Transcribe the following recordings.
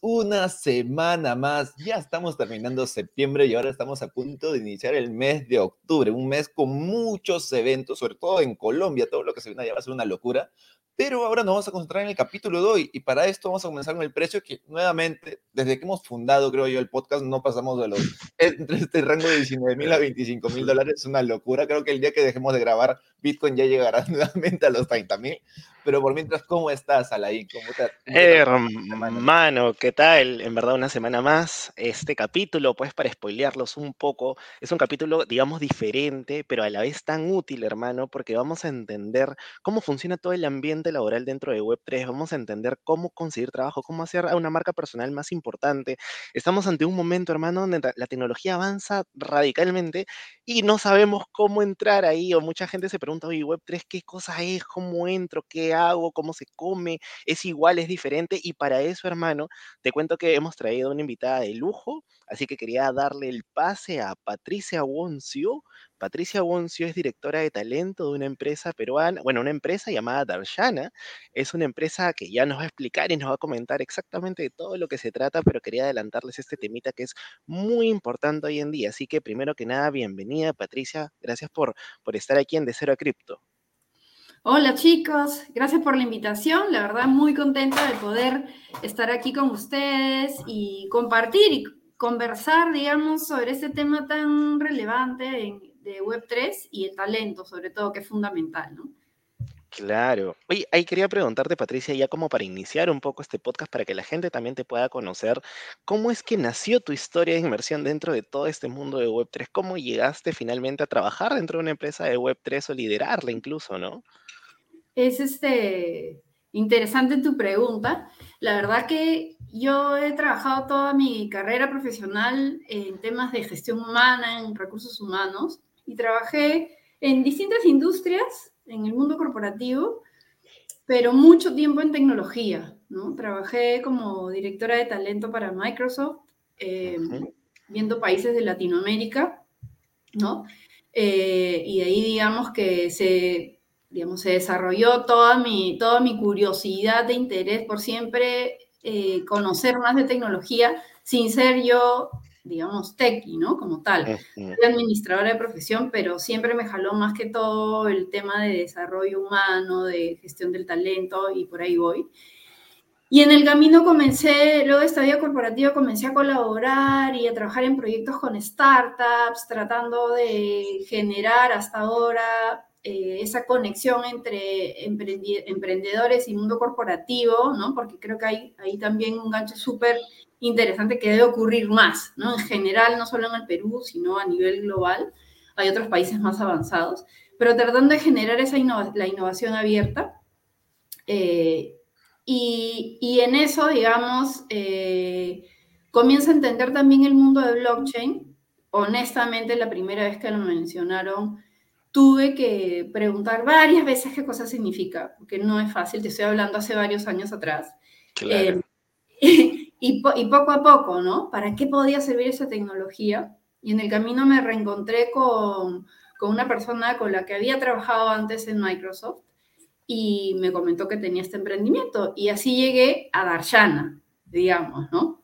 una semana más. Ya estamos terminando septiembre y ahora estamos a punto de iniciar el mes de octubre, un mes con muchos eventos, sobre todo en Colombia, todo lo que se viene allá va a ser una locura. Pero ahora nos vamos a concentrar en el capítulo de hoy y para esto vamos a comenzar con el precio que nuevamente, desde que hemos fundado, creo yo, el podcast, no pasamos de los, entre este rango de 19 mil a 25 mil dólares, es una locura. Creo que el día que dejemos de grabar, Bitcoin ya llegará nuevamente a los 30 mil. Pero por mientras, ¿cómo estás, Alain? ¿Cómo te, Hermano, ¿qué tal? En verdad, una semana más. Este capítulo, pues para spoilearlos un poco, es un capítulo, digamos, diferente, pero a la vez tan útil, hermano, porque vamos a entender cómo funciona todo el ambiente laboral dentro de Web3, vamos a entender cómo conseguir trabajo, cómo hacer a una marca personal más importante. Estamos ante un momento, hermano, donde la tecnología avanza radicalmente y no sabemos cómo entrar ahí, o mucha gente se pregunta, oye, Web3, ¿qué cosa es? ¿Cómo entro? ¿Qué hago? ¿Cómo se come? ¿Es igual? ¿Es diferente? Y para eso, hermano, te cuento que hemos traído una invitada de lujo, así que quería darle el pase a Patricia Woncio. Patricia Woncio es directora de talento de una empresa peruana, bueno, una empresa llamada Darshana. Es una empresa que ya nos va a explicar y nos va a comentar exactamente de todo lo que se trata, pero quería adelantarles este temita que es muy importante hoy en día. Así que primero que nada, bienvenida Patricia. Gracias por, por estar aquí en De Cero a Cripto. Hola chicos, gracias por la invitación. La verdad, muy contenta de poder estar aquí con ustedes y compartir y conversar, digamos, sobre este tema tan relevante de Web3 y el talento, sobre todo, que es fundamental, ¿no? Claro. Oye, ahí quería preguntarte, Patricia, ya como para iniciar un poco este podcast, para que la gente también te pueda conocer, ¿cómo es que nació tu historia de inversión dentro de todo este mundo de Web3? ¿Cómo llegaste finalmente a trabajar dentro de una empresa de Web3 o liderarla incluso, no? es este, interesante tu pregunta. La verdad que yo he trabajado toda mi carrera profesional en temas de gestión humana, en recursos humanos, y trabajé en distintas industrias en el mundo corporativo, pero mucho tiempo en tecnología. ¿no? Trabajé como directora de talento para Microsoft, em, viendo países de Latinoamérica, ¿no? Eh, y ahí digamos que se digamos, se desarrolló toda mi, toda mi curiosidad de interés por siempre eh, conocer más de tecnología sin ser yo, digamos, techie, ¿no? Como tal. Soy administradora de profesión, pero siempre me jaló más que todo el tema de desarrollo humano, de gestión del talento y por ahí voy. Y en el camino comencé, luego de esta vida corporativa, comencé a colaborar y a trabajar en proyectos con startups, tratando de generar hasta ahora eh, esa conexión entre emprendedores y mundo corporativo, ¿no? Porque creo que hay ahí también un gancho súper interesante que debe ocurrir más, ¿no? En general, no solo en el Perú, sino a nivel global. Hay otros países más avanzados, pero tratando de generar esa la innovación abierta. Eh, y, y, en eso, digamos, eh, comienza a entender también el mundo de blockchain. Honestamente, la primera vez que lo mencionaron, tuve que preguntar varias veces qué cosa significa, porque no es fácil, te estoy hablando hace varios años atrás. Claro. Eh, y, poco a poco, ¿no? ¿Para qué podía servir esa tecnología? Y en el camino me reencontré con, con una persona con la que había trabajado antes en Microsoft y me comentó que tenía este emprendimiento. Y así llegué a Darshana, digamos, ¿no?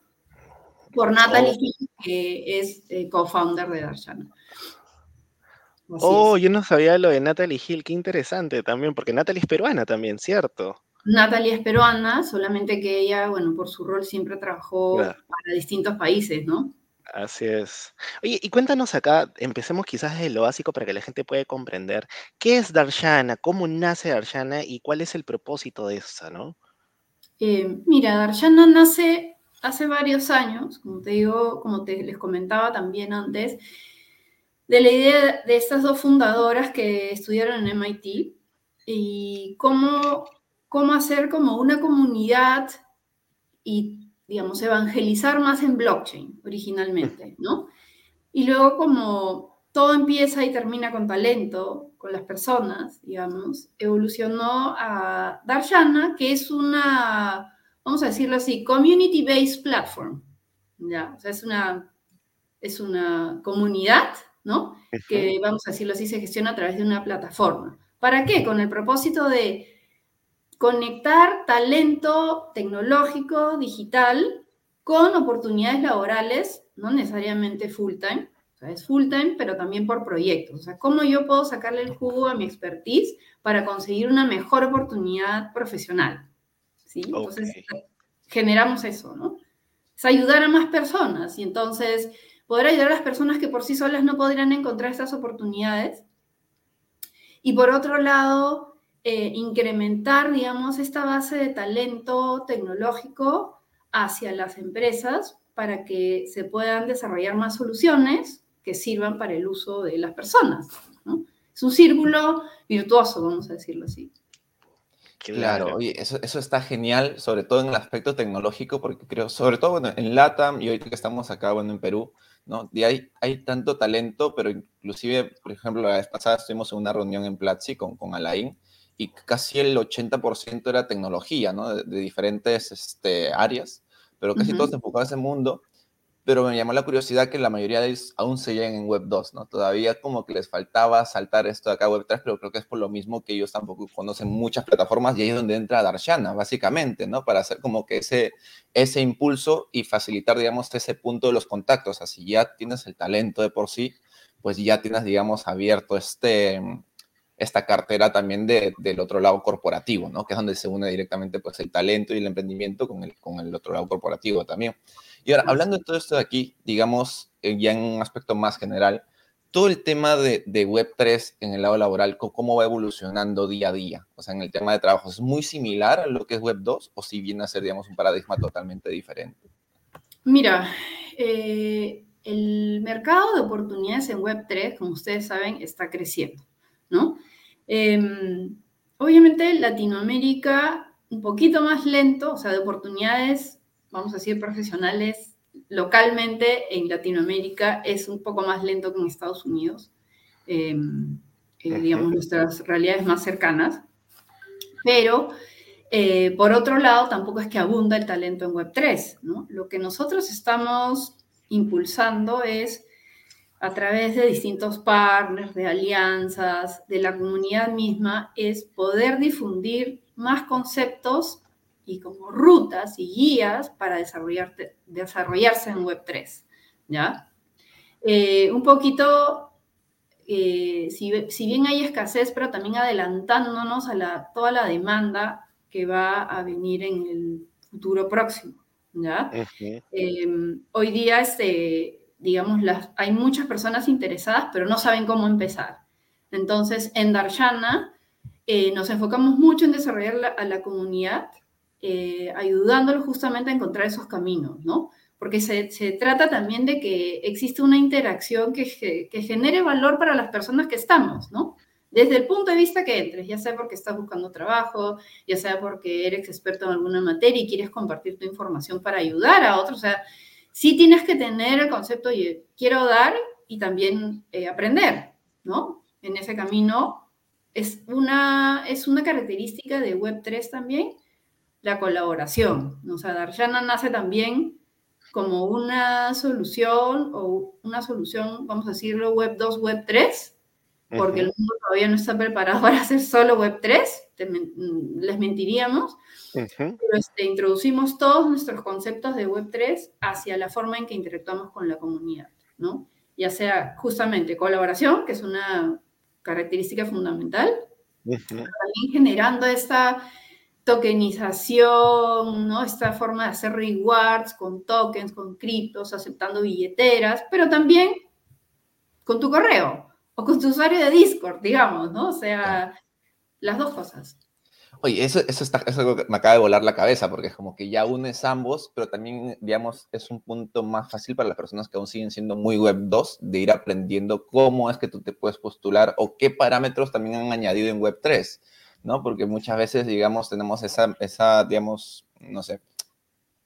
Por Natalie oh. que es eh, co-founder de Darshana oh, yo no sabía lo de Natalie Hill, qué interesante también, porque Natalie es peruana también, ¿cierto? Natalie es peruana, solamente que ella, bueno, por su rol siempre trabajó para distintos países, ¿no? Así es. Oye, y cuéntanos acá, empecemos quizás desde lo básico para que la gente pueda comprender qué es Darshana, cómo nace Darshana y cuál es el propósito de esa, ¿no? Eh, mira, Darshana nace hace varios años, como te digo, como te les comentaba también antes, de la idea de estas dos fundadoras que estudiaron en MIT y cómo, cómo hacer como una comunidad y, digamos, evangelizar más en blockchain originalmente, ¿no? Y luego como todo empieza y termina con talento, con las personas, digamos, evolucionó a Darshana, que es una, vamos a decirlo así, community-based platform. ¿ya? O sea, es una, es una comunidad ¿no? Que, vamos a decirlo así, se gestiona a través de una plataforma. ¿Para qué? Con el propósito de conectar talento tecnológico, digital, con oportunidades laborales, no necesariamente full time, o sea, es full time, pero también por proyectos. O sea, cómo yo puedo sacarle el jugo a mi expertise para conseguir una mejor oportunidad profesional. ¿sí? Entonces, generamos eso, ¿no? Es ayudar a más personas y entonces poder ayudar a las personas que por sí solas no podrían encontrar estas oportunidades. Y por otro lado, eh, incrementar, digamos, esta base de talento tecnológico hacia las empresas para que se puedan desarrollar más soluciones que sirvan para el uso de las personas. Es un círculo virtuoso, vamos a decirlo así. Claro, oye, eso, eso está genial, sobre todo en el aspecto tecnológico, porque creo, sobre todo bueno, en LATAM y hoy que estamos acá, bueno, en Perú, ¿no? Y hay, hay tanto talento, pero inclusive, por ejemplo, la vez pasada estuvimos en una reunión en Platzi con, con Alain y casi el 80% era tecnología, ¿no? De, diferentes este, áreas, pero casi todos enfocados en ese mundo pero me llamó la curiosidad que la mayoría de ellos aún seguían en Web 2, ¿no? Todavía como que les faltaba saltar esto de acá a Web 3, pero creo que es por lo mismo que ellos tampoco conocen muchas plataformas y ahí es donde entra Darshana, básicamente, ¿no? Para hacer como que ese, ese impulso y facilitar, digamos, ese punto de los contactos. Así ya tienes el talento de por sí, pues ya tienes, digamos, abierto este, esta cartera también de, del otro lado corporativo, ¿no? Que es donde se une directamente, pues, el talento y el emprendimiento con el, con el otro lado corporativo también. Y ahora, hablando de todo esto de aquí, digamos, eh, ya en un aspecto más general, todo el tema de, Web3 en el lado laboral, ¿cómo va evolucionando día a día? O sea, en el tema de trabajo, ¿es muy similar a lo que es Web2 o si viene a ser, digamos, un paradigma totalmente diferente? Mira, eh, el mercado de oportunidades en Web3, como ustedes saben, está creciendo, ¿no? Em, obviamente Latinoamérica un poquito más lento, o sea, de oportunidades vamos a decir, profesionales localmente en Latinoamérica es un poco más lento que en Estados Unidos, em, eh, digamos, nuestras realidades más cercanas. Pero, eh, por otro lado, tampoco es que abunda el talento en Web3, ¿no? Lo que nosotros estamos impulsando es a través de distintos partners, de alianzas, de la comunidad misma, es poder difundir más conceptos y como rutas y guías para desarrollarse en Web3, ¿ya? Eh, un poquito, eh, si, si, bien hay escasez, pero también adelantándonos a la, toda la demanda que va a venir en el futuro próximo, ¿ya? Em, hoy día, este, digamos, las, hay muchas personas interesadas, pero no saben cómo empezar. Entonces, en Darshana eh, nos enfocamos mucho en desarrollar a la comunidad eh, ayudándolos justamente a encontrar esos caminos, ¿no? Porque se, trata también de que existe una interacción que, que, genere valor para las personas que estamos, ¿no? Desde el punto de vista que entres, ya sea porque estás buscando trabajo, ya sea porque eres experto en alguna materia y quieres compartir tu información para ayudar a otros, o sea, sí tienes que tener el concepto de quiero dar y también eh, aprender, ¿no? En ese camino es una, es una característica de Web3 también, la colaboración. O sea, Darshana nace también como una solución o una solución, vamos a decirlo, Web 2, Web 3, porque el mundo todavía no está preparado para hacer solo Web 3, les mentiríamos, pero este, introducimos todos nuestros conceptos de Web 3 hacia la forma en que interactuamos con la comunidad, ¿no? Ya sea justamente colaboración, que es una característica fundamental, también generando esta tokenización, ¿no? Esta forma de hacer rewards con tokens, con criptos, aceptando billeteras, pero también con tu correo o con tu usuario de Discord, digamos, ¿no? O sea, las dos cosas. Oye, eso, eso, está, eso me acaba de volar la cabeza, porque es como que ya unes ambos, pero también, digamos, es un punto más fácil para las personas que aún siguen siendo muy web 2, de ir aprendiendo cómo es que tú te puedes postular o qué parámetros también han añadido en web 3. ¿no? Porque muchas veces, digamos, tenemos esa, esa digamos, no sé,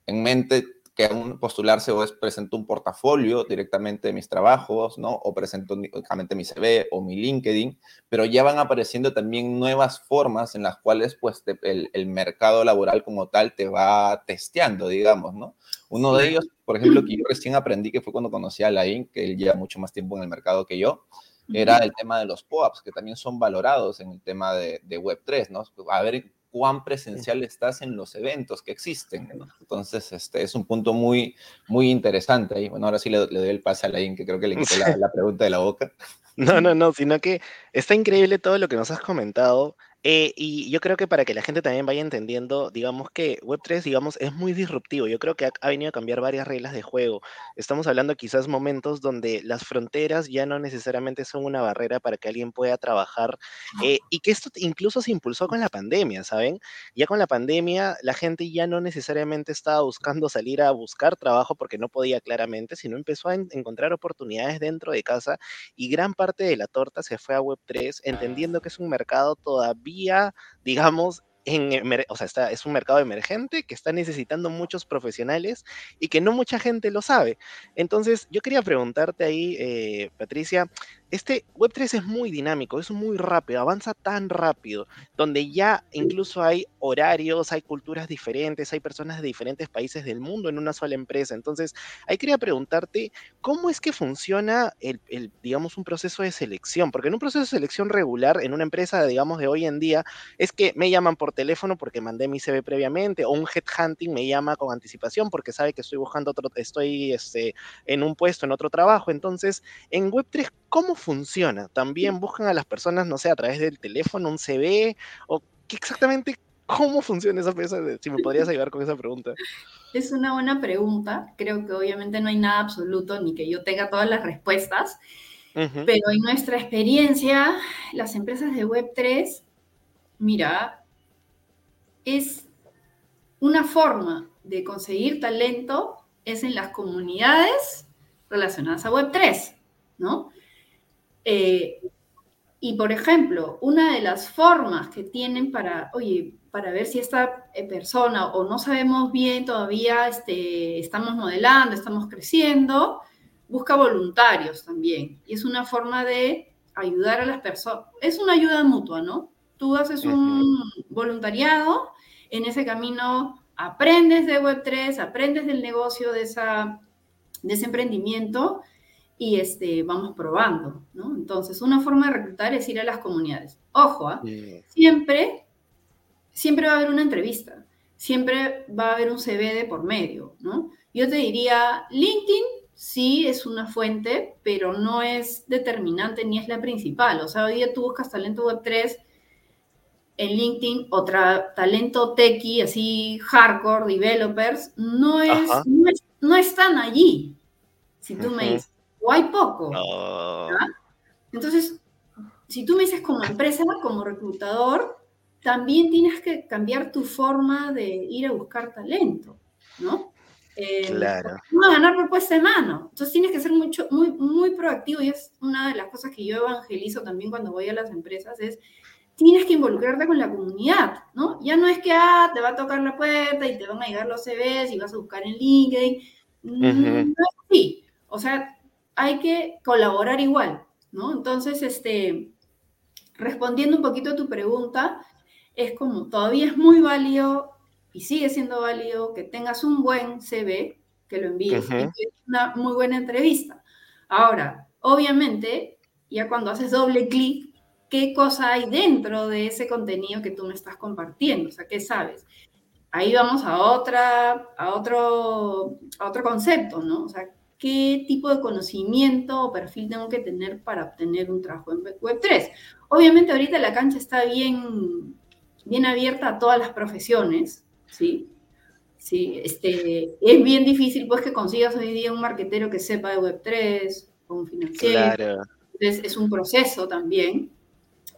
en mente que un postularse o es presento un portafolio directamente de mis trabajos, ¿no? O presento únicamente mi CV o mi LinkedIn, pero ya van apareciendo también nuevas formas en las cuales, pues, el, el, mercado laboral como tal te va testeando, digamos, ¿no? Uno de ellos, por ejemplo, que yo recién aprendí, que fue cuando conocí a Lain, que él lleva mucho más tiempo en el mercado que yo, era el tema de los POAPs, que también son valorados en el tema de, Web3, ¿no? A ver cuán presencial estás en los eventos que existen. Entonces, este es un punto muy, muy interesante. Y bueno, ahora sí le, doy el pase a Lain, que creo que le quitó la pregunta de la boca. No, no, no, sino que está increíble todo lo que nos has comentado. Eh, y yo creo que para que la gente también vaya entendiendo, digamos que Web3, digamos, es muy disruptivo. Yo creo que ha, venido a cambiar varias reglas de juego. Estamos hablando quizás momentos donde las fronteras ya no necesariamente son una barrera para que alguien pueda trabajar eh, y que esto incluso se impulsó con la pandemia, ¿saben? Ya con la pandemia la gente ya no necesariamente estaba buscando salir a buscar trabajo porque no podía claramente, sino empezó a encontrar oportunidades dentro de casa y gran parte de la torta se fue a Web3, entendiendo que es un mercado todavía digamos, en, o sea, está, es un mercado emergente que está necesitando muchos profesionales y que no mucha gente lo sabe. Entonces, yo quería preguntarte ahí, eh, Patricia, este Web3 es muy dinámico, es muy rápido, avanza tan rápido, donde ya incluso hay horarios, hay culturas diferentes, hay personas de diferentes países del mundo en una sola empresa. Entonces, ahí quería preguntarte, ¿cómo es que funciona el, digamos, un proceso de selección? Porque en un proceso de selección regular, en una empresa, digamos, de hoy en día, es que me llaman por teléfono porque mandé mi CV previamente, o un headhunting me llama con anticipación porque sabe que estoy buscando otro, estoy este, en un puesto, en otro trabajo. Entonces, en Web3, ¿cómo funciona? ¿También buscan a las personas, no sé, a través del teléfono, un CV? ¿O qué exactamente cómo funciona esa empresa? Si me podrías ayudar con esa pregunta. Es una buena pregunta. Creo que obviamente no hay nada absoluto ni que yo tenga todas las respuestas. Pero en nuestra experiencia, las empresas de Web3, mira, es una forma de conseguir talento, es en las comunidades relacionadas a Web3, ¿no? Eh, y por ejemplo, una de las formas que tienen para, oye, para ver si esta eh, persona o no sabemos bien todavía, este, estamos modelando, estamos creciendo, busca voluntarios también. Y es una forma de ayudar a las personas. Es una ayuda mutua, ¿no? Tú haces un voluntariado, en ese camino aprendes de Web3, aprendes del negocio de, esa, de ese emprendimiento y este, vamos probando, ¿no? Entonces, una forma de reclutar es ir a las comunidades. Ojo, ¿ah? siempre, siempre va a haber una entrevista, siempre va a haber un CV de por medio, ¿no? Yo te diría, LinkedIn sí es una fuente, pero no es determinante ni es la principal. O sea, hoy día tú buscas talento web 3 en LinkedIn, otra talento techie, así hardcore, developers, no, es, no, están allí. Si tú me dices, o hay poco. Entonces, si tú me dices como empresa, como reclutador, también tienes que cambiar tu forma de ir a buscar talento, ¿no? Eh, claro. No ganar propuesta de mano. Entonces tienes que ser mucho, muy, muy proactivo y es una de las cosas que yo evangelizo también cuando voy a las empresas, es tienes que involucrarte con la comunidad, ¿no? Ya no es que, ah, te va a tocar la puerta y te van a llegar los CVs y vas a buscar en LinkedIn. No es así. O sea, hay que colaborar igual, ¿no? Entonces, este, respondiendo un poquito a tu pregunta, es como todavía es muy válido y sigue siendo válido que tengas un buen CV, que lo envíes, y que una muy buena entrevista. Ahora, obviamente, ya cuando haces doble clic, ¿qué cosa hay dentro de ese contenido que tú me estás compartiendo? O sea, ¿qué sabes? Ahí vamos a, otra, a, otro, a otro concepto, ¿no? O sea, qué tipo de conocimiento o perfil tengo que tener para obtener un trabajo en Web3. Obviamente ahorita la cancha está bien, bien abierta a todas las profesiones, ¿sí? Sí, este, es bien difícil pues que consigas hoy día un marquetero que sepa de Web3 o un financiero. Claro. Entonces es un proceso también.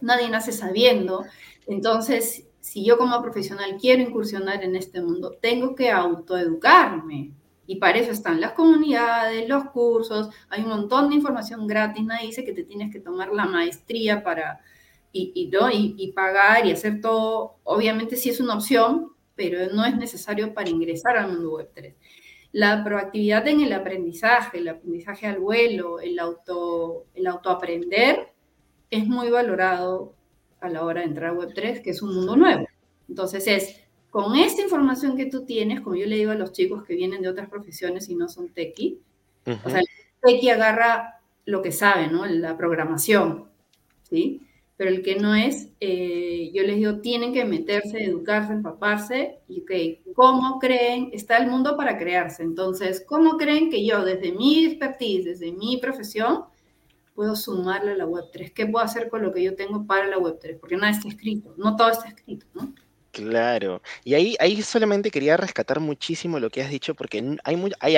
Nadie nace sabiendo. Entonces, si yo como profesional quiero incursionar en este mundo, tengo que autoeducarme, y para eso están las comunidades, los cursos, hay un montón de información gratis, nadie dice que te tienes que tomar la maestría para y, y, y, pagar y hacer todo. Obviamente sí es una opción, pero no es necesario para ingresar al mundo web 3. La proactividad en el aprendizaje, el aprendizaje al vuelo, el, auto, el autoaprender, es muy valorado a la hora de entrar a web 3, que es un mundo nuevo. Entonces es con esta información que tú tienes, como yo le digo a los chicos que vienen de otras profesiones y no son tequi, o sea, el tequi agarra lo que sabe, ¿no? La programación, ¿sí? pero el que no es, eh, yo les digo, tienen que meterse, educarse, empaparse, y ok, ¿cómo creen? Está el mundo para crearse, entonces, ¿cómo creen que yo, desde mi expertise, desde mi profesión, puedo sumarle a la Web3? ¿Qué puedo hacer con lo que yo tengo para la Web3? Porque nada está escrito, no todo está escrito, ¿no? Claro. Y ahí, ahí solamente quería rescatar muchísimo lo que has dicho, porque hay, muy, hay,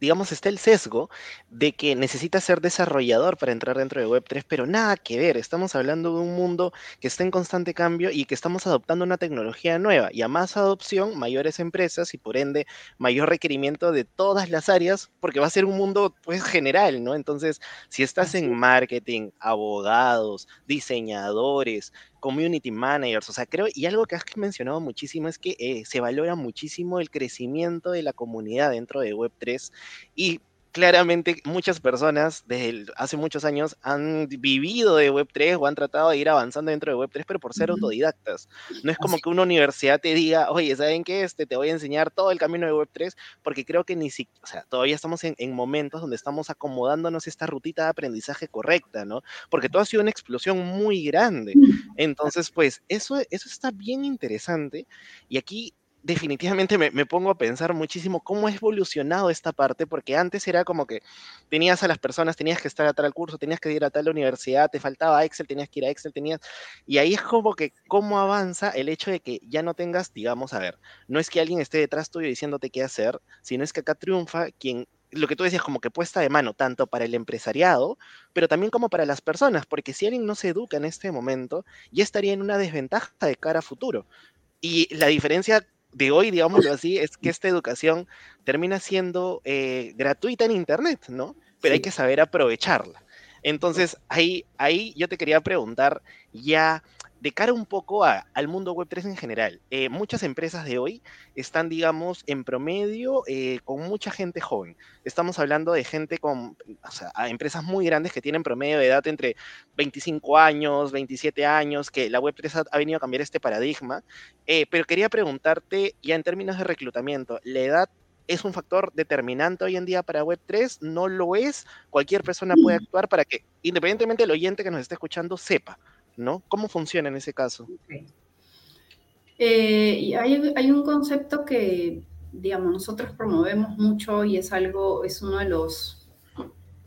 digamos, está el sesgo de que necesitas ser desarrollador para entrar dentro de Web3, pero nada que ver. Estamos hablando de un mundo que está en constante cambio y que estamos adoptando una tecnología nueva. Y a más adopción, mayores empresas y por ende mayor requerimiento de todas las áreas, porque va a ser un mundo pues general, ¿no? Entonces, si estás en marketing, abogados, diseñadores, community managers, o sea, creo, y algo que has mencionado muchísimo es que eh, se valora muchísimo el crecimiento de la comunidad dentro de Web3 y claramente muchas personas desde hace muchos años han vivido de Web3 o han tratado de ir avanzando dentro de Web3, pero por ser autodidactas. No es como que una universidad te diga, oye, ¿saben qué? Este, te voy a enseñar todo el camino de Web3, porque creo que ni siquiera, o sea, todavía estamos en, en, momentos donde estamos acomodándonos esta rutita de aprendizaje correcta, ¿no? Porque todo ha sido una explosión muy grande. Entonces, pues, eso, eso está bien interesante. Y aquí definitivamente me, pongo a pensar muchísimo cómo ha evolucionado esta parte, porque antes era como que tenías a las personas, tenías que estar a tal curso, tenías que ir a tal universidad, te faltaba Excel, tenías que ir a Excel, tenías... Y ahí es como que cómo avanza el hecho de que ya no tengas, digamos, a ver, no es que alguien esté detrás tuyo diciéndote qué hacer, sino es que acá triunfa quien lo que tú decías, como que puesta de mano, tanto para el empresariado, pero también como para las personas, porque si alguien no se educa en este momento, ya estaría en una desventaja de cara a futuro. Y la diferencia de hoy, digámoslo así, es que esta educación termina siendo eh, gratuita en Internet, ¿no? Pero hay que saber aprovecharla. Entonces, ahí, ahí yo te quería preguntar ya de cara un poco al mundo Web3 en general, eh, muchas empresas de hoy están, digamos, en promedio eh, con mucha gente joven. Estamos hablando de gente con, o sea, empresas muy grandes que tienen promedio de edad entre 25 años, 27 años, que la Web3 ha, venido a cambiar este paradigma. Eh, pero quería preguntarte, ya en términos de reclutamiento, ¿la edad es un factor determinante hoy en día para Web3? ¿No lo es? Cualquier persona puede mm. actuar para que, independientemente del oyente que nos esté escuchando, sepa. ¿No? ¿Cómo funciona en ese caso? Eh, hay, un concepto que, digamos, nosotros promovemos mucho y es algo, es uno de los,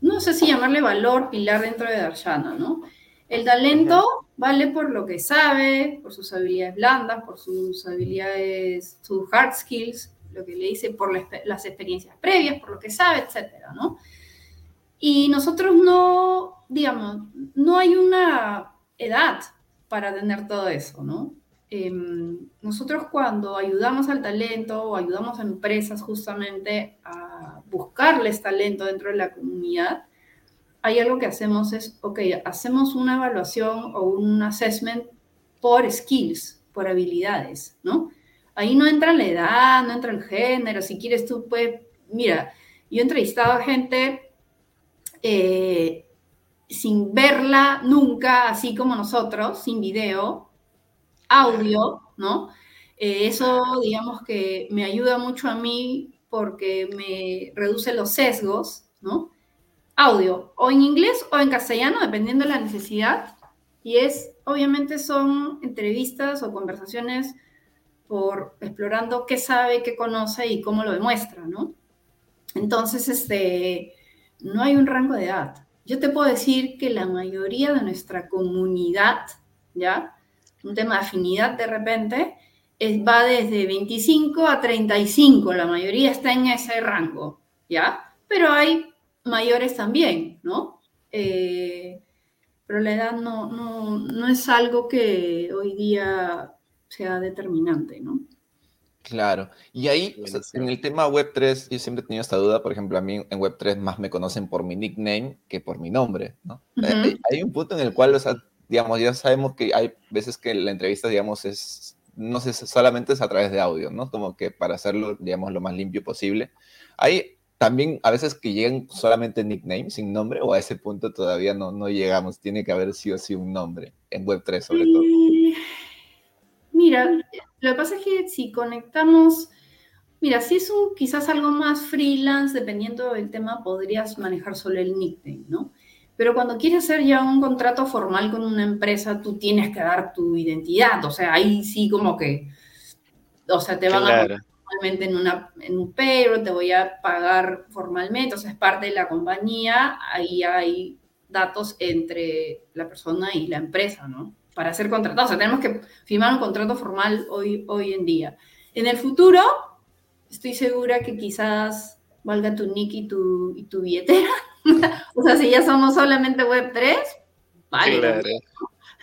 no sé si llamarle valor, pilar dentro de Darshana, ¿no? El talento vale por lo que sabe, por sus habilidades blandas, por sus habilidades, sus hard skills, lo que le dice, por las experiencias previas, por lo que sabe, etcétera, ¿no? Y nosotros no, digamos, no hay una edad para tener todo eso, ¿no? Em, nosotros cuando ayudamos al talento o ayudamos a empresas justamente a buscarles talento dentro de la comunidad, hay algo que hacemos es, ok, hacemos una evaluación o un assessment por skills, por habilidades, ¿no? Ahí no entra la edad, no entra el género, si quieres tú puedes, mira, yo he entrevistado a gente eh, sin verla nunca, así como nosotros, sin video, audio, ¿no? Eh, eso, digamos que me ayuda mucho a mí porque me reduce los sesgos, ¿no? Audio, o en inglés o en castellano, dependiendo de la necesidad. Y es, obviamente, son entrevistas o conversaciones por explorando qué sabe, qué conoce y cómo lo demuestra, ¿no? Entonces, este, no hay un rango de edad yo te puedo decir que la mayoría de nuestra comunidad, ¿ya? Un tema de afinidad de repente, es, va desde 25 a 35, la mayoría está en ese rango, ¿ya? Pero hay mayores también, ¿no? Eh, pero la edad no, no, no es algo que hoy día sea determinante, ¿no? Claro, y ahí en el tema Web3 yo siempre he tenido esta duda, por ejemplo, a mí en Web3 más me conocen por mi nickname que por mi nombre, ¿no? Eh, hay un punto en el cual, o sea, digamos, ya sabemos que hay veces que la entrevista, digamos, es, no sé, solamente es a través de audio, ¿no? Como que para hacerlo, digamos, lo más limpio posible. Hay también a veces que llegan solamente nickname, sin nombre, o a ese punto todavía no, no llegamos, tiene que haber sí o sí un nombre, en Web3 sobre todo. Mira, lo que pasa es que si conectamos, mira, si es quizás algo más freelance, dependiendo del tema, podrías manejar solo el nickname, ¿no? Pero cuando quieres hacer ya un contrato formal con una empresa, tú tienes que dar tu identidad. O sea, ahí sí como que, o sea, te van a poner formalmente en, una, en un payroll, te voy a pagar formalmente, o sea, es parte de la compañía, ahí hay datos entre la persona y la empresa, ¿no? Para ser contratado. O sea, tenemos que firmar un contrato formal hoy, hoy en día. En el futuro, estoy segura que quizás valga tu nick y tu, y tu billetera. o sea, si ya somos solamente Web3, vale.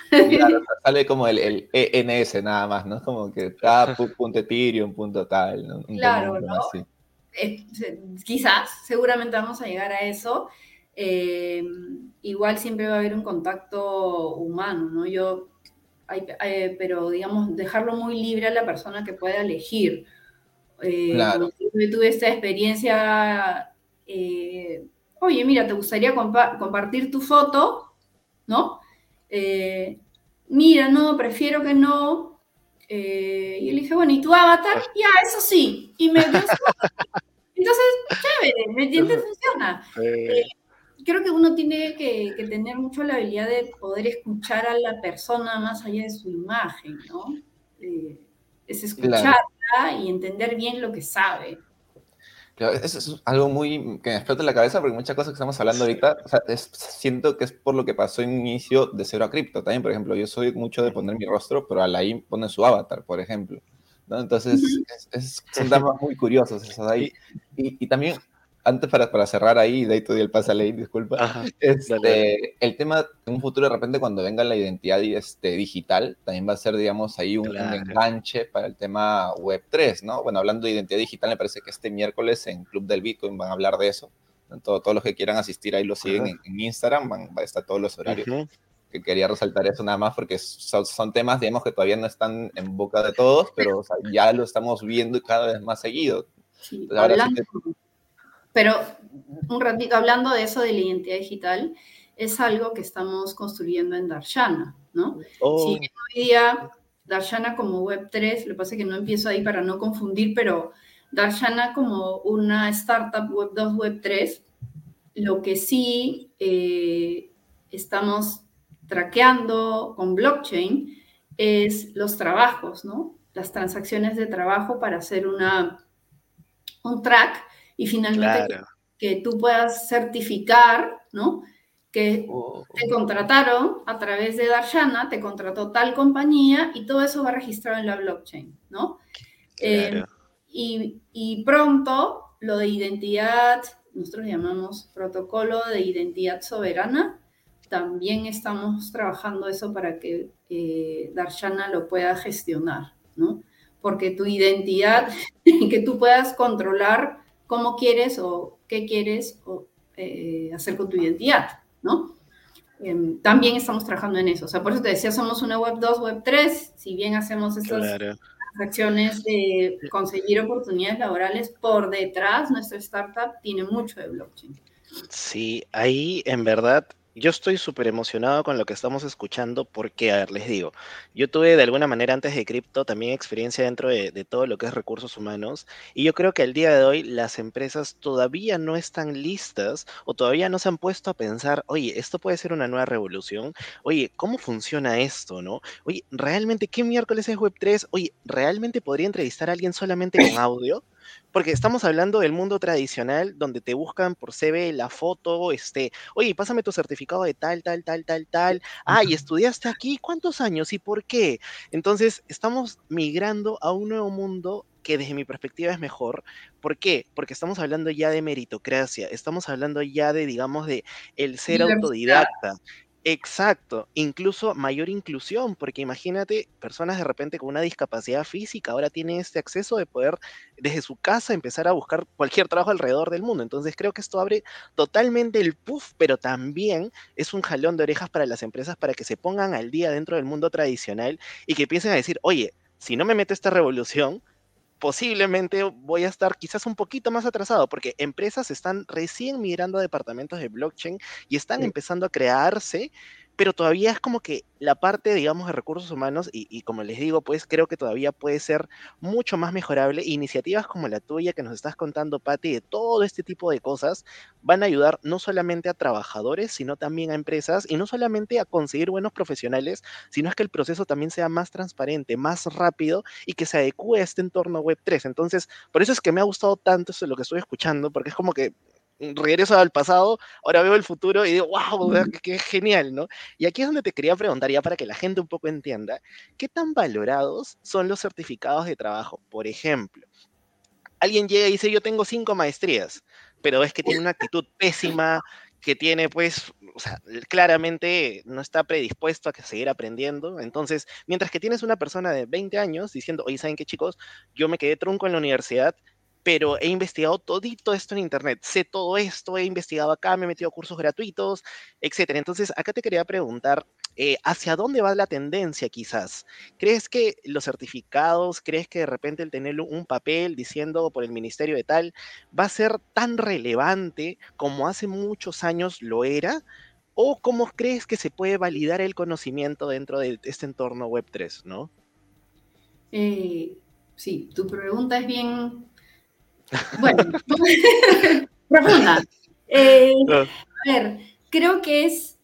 Claro. sale como el, el, ENS nada más, ¿no? Como que está punto Ethereum, punto tal. ¿no? claro, ¿no? quizás, seguramente vamos a llegar a eso. Eh, igual siempre va a haber un contacto humano, ¿no? Yo, pero digamos, dejarlo muy libre a la persona que pueda elegir. Eh, claro. tuve esta experiencia, eh, oye, mira, ¿te gustaría compartir tu foto? ¿No? Eh, mira, no, prefiero que no. y le dije, bueno, ¿y tu avatar? Ya, eso sí. Y me Entonces, chévere, ¿me entiendes? Funciona creo que uno tiene que, tener mucho la habilidad de poder escuchar a la persona más allá de su imagen, ¿no? Eh, es escucharla y entender bien lo que sabe. Claro, eso es algo muy que me explota en la cabeza porque muchas cosas que estamos hablando ahorita, o sea, siento que es por lo que pasó en inicio de cero a cripto. También, por ejemplo, yo soy mucho de poner mi rostro, pero Alain pone su avatar, por ejemplo. ¿no? Entonces, es, son temas muy curiosos esos ahí. Y, y, también antes para, para cerrar ahí, de ahí te di el pase a ley, disculpa. este, el tema en un futuro, de repente, cuando venga la identidad este, digital, también va a ser, digamos, ahí un, enganche para el tema Web3, ¿no? Bueno, hablando de identidad digital, me parece que este miércoles en Club del Bitcoin van a hablar de eso. Todo, todos los que quieran asistir ahí lo siguen en, Instagram, van, a estar todos los horarios. Que quería resaltar eso nada más porque son, son, temas, digamos, que todavía no están en boca de todos, pero ya lo estamos viendo cada vez más seguido. Sí, hablando, pero un ratito hablando de eso de la identidad digital, es algo que estamos construyendo en Darshana, ¿no? Oh. hoy día Darshana como Web3, lo que pasa es que no empiezo ahí para no confundir, pero Darshana como una startup Web2, Web3, lo que sí eh, estamos traqueando con blockchain es los trabajos, ¿no? Las transacciones de trabajo para hacer una, un track y finalmente que, tú puedas certificar, ¿no? Que oh. te contrataron a través de Darshana, te contrató tal compañía y todo eso va registrado en la blockchain, ¿no? Eh, y, y pronto lo de identidad, nosotros llamamos protocolo de identidad soberana, también estamos trabajando eso para que eh, Darshana lo pueda gestionar, ¿no? Porque tu identidad, que tú puedas controlar cómo quieres o qué quieres eh, hacer con tu identidad, ¿no? Em, también estamos trabajando en eso. O sea, por eso te decía, somos una web 2, web 3, si bien hacemos estas acciones de conseguir oportunidades laborales por detrás, nuestra startup tiene mucho de blockchain. Sí, ahí en verdad yo estoy súper emocionado con lo que estamos escuchando porque, a ver, les digo, yo tuve de alguna manera antes de cripto también experiencia dentro de, todo lo que es recursos humanos y yo creo que al día de hoy las empresas todavía no están listas o todavía no se han puesto a pensar, oye, esto puede ser una nueva revolución, oye, ¿cómo funciona esto, no? Oye, ¿realmente qué miércoles es Web3? Oye, ¿realmente podría entrevistar a alguien solamente con audio? Porque estamos hablando del mundo tradicional donde te buscan por CV la foto, este, oye, pásame tu certificado de tal, tal, tal, tal, tal. Ah, y estudiaste aquí, ¿cuántos años y por qué? Entonces, estamos migrando a un nuevo mundo que desde mi perspectiva es mejor. ¿Por qué? Porque estamos hablando ya de meritocracia, estamos hablando ya de, digamos, de el ser autodidacta, Exacto, incluso mayor inclusión, porque imagínate, personas de repente con una discapacidad física ahora tienen este acceso de poder desde su casa empezar a buscar cualquier trabajo alrededor del mundo. Entonces creo que esto abre totalmente el puff, pero también es un jalón de orejas para las empresas para que se pongan al día dentro del mundo tradicional y que empiecen a decir, oye, si no me meto esta revolución, posiblemente voy a estar quizás un poquito más atrasado, porque empresas están recién migrando a departamentos de blockchain y están empezando a crearse, pero todavía es como que la parte, digamos, de recursos humanos, y, como les digo, pues creo que todavía puede ser mucho más mejorable. Iniciativas como la tuya que nos estás contando, Patti, de todo este tipo de cosas, van a ayudar no solamente a trabajadores, sino también a empresas, y no solamente a conseguir buenos profesionales, sino es que el proceso también sea más transparente, más rápido y que se adecue a este entorno web 3. Entonces, por eso es que me ha gustado tanto eso de lo que estoy escuchando, porque es como que regreso al pasado, ahora veo el futuro y digo, wow, qué, genial, ¿no? Y aquí es donde te quería preguntar, ya para que la gente un poco entienda, ¿qué tan valorados son los certificados de trabajo? Por ejemplo, alguien llega y dice, yo tengo cinco maestrías, pero es que tiene una actitud pésima, que tiene, pues, o sea, claramente no está predispuesto a seguir aprendiendo. Entonces, mientras que tienes una persona de 20 años diciendo, oye, ¿saben qué, chicos? Yo me quedé trunco en la universidad, pero he investigado todito esto en Internet, sé todo esto, he investigado acá, me he metido a cursos gratuitos, etcétera. Entonces, acá te quería preguntar, eh, ¿hacia dónde va la tendencia quizás? ¿Crees que los certificados, crees que de repente el tener un papel diciendo por el ministerio de tal, va a ser tan relevante como hace muchos años lo era? ¿O cómo crees que se puede validar el conocimiento dentro de este entorno Web3, no? Eh, sí, tu pregunta es bien bueno, profunda. Eh, a ver, creo que es,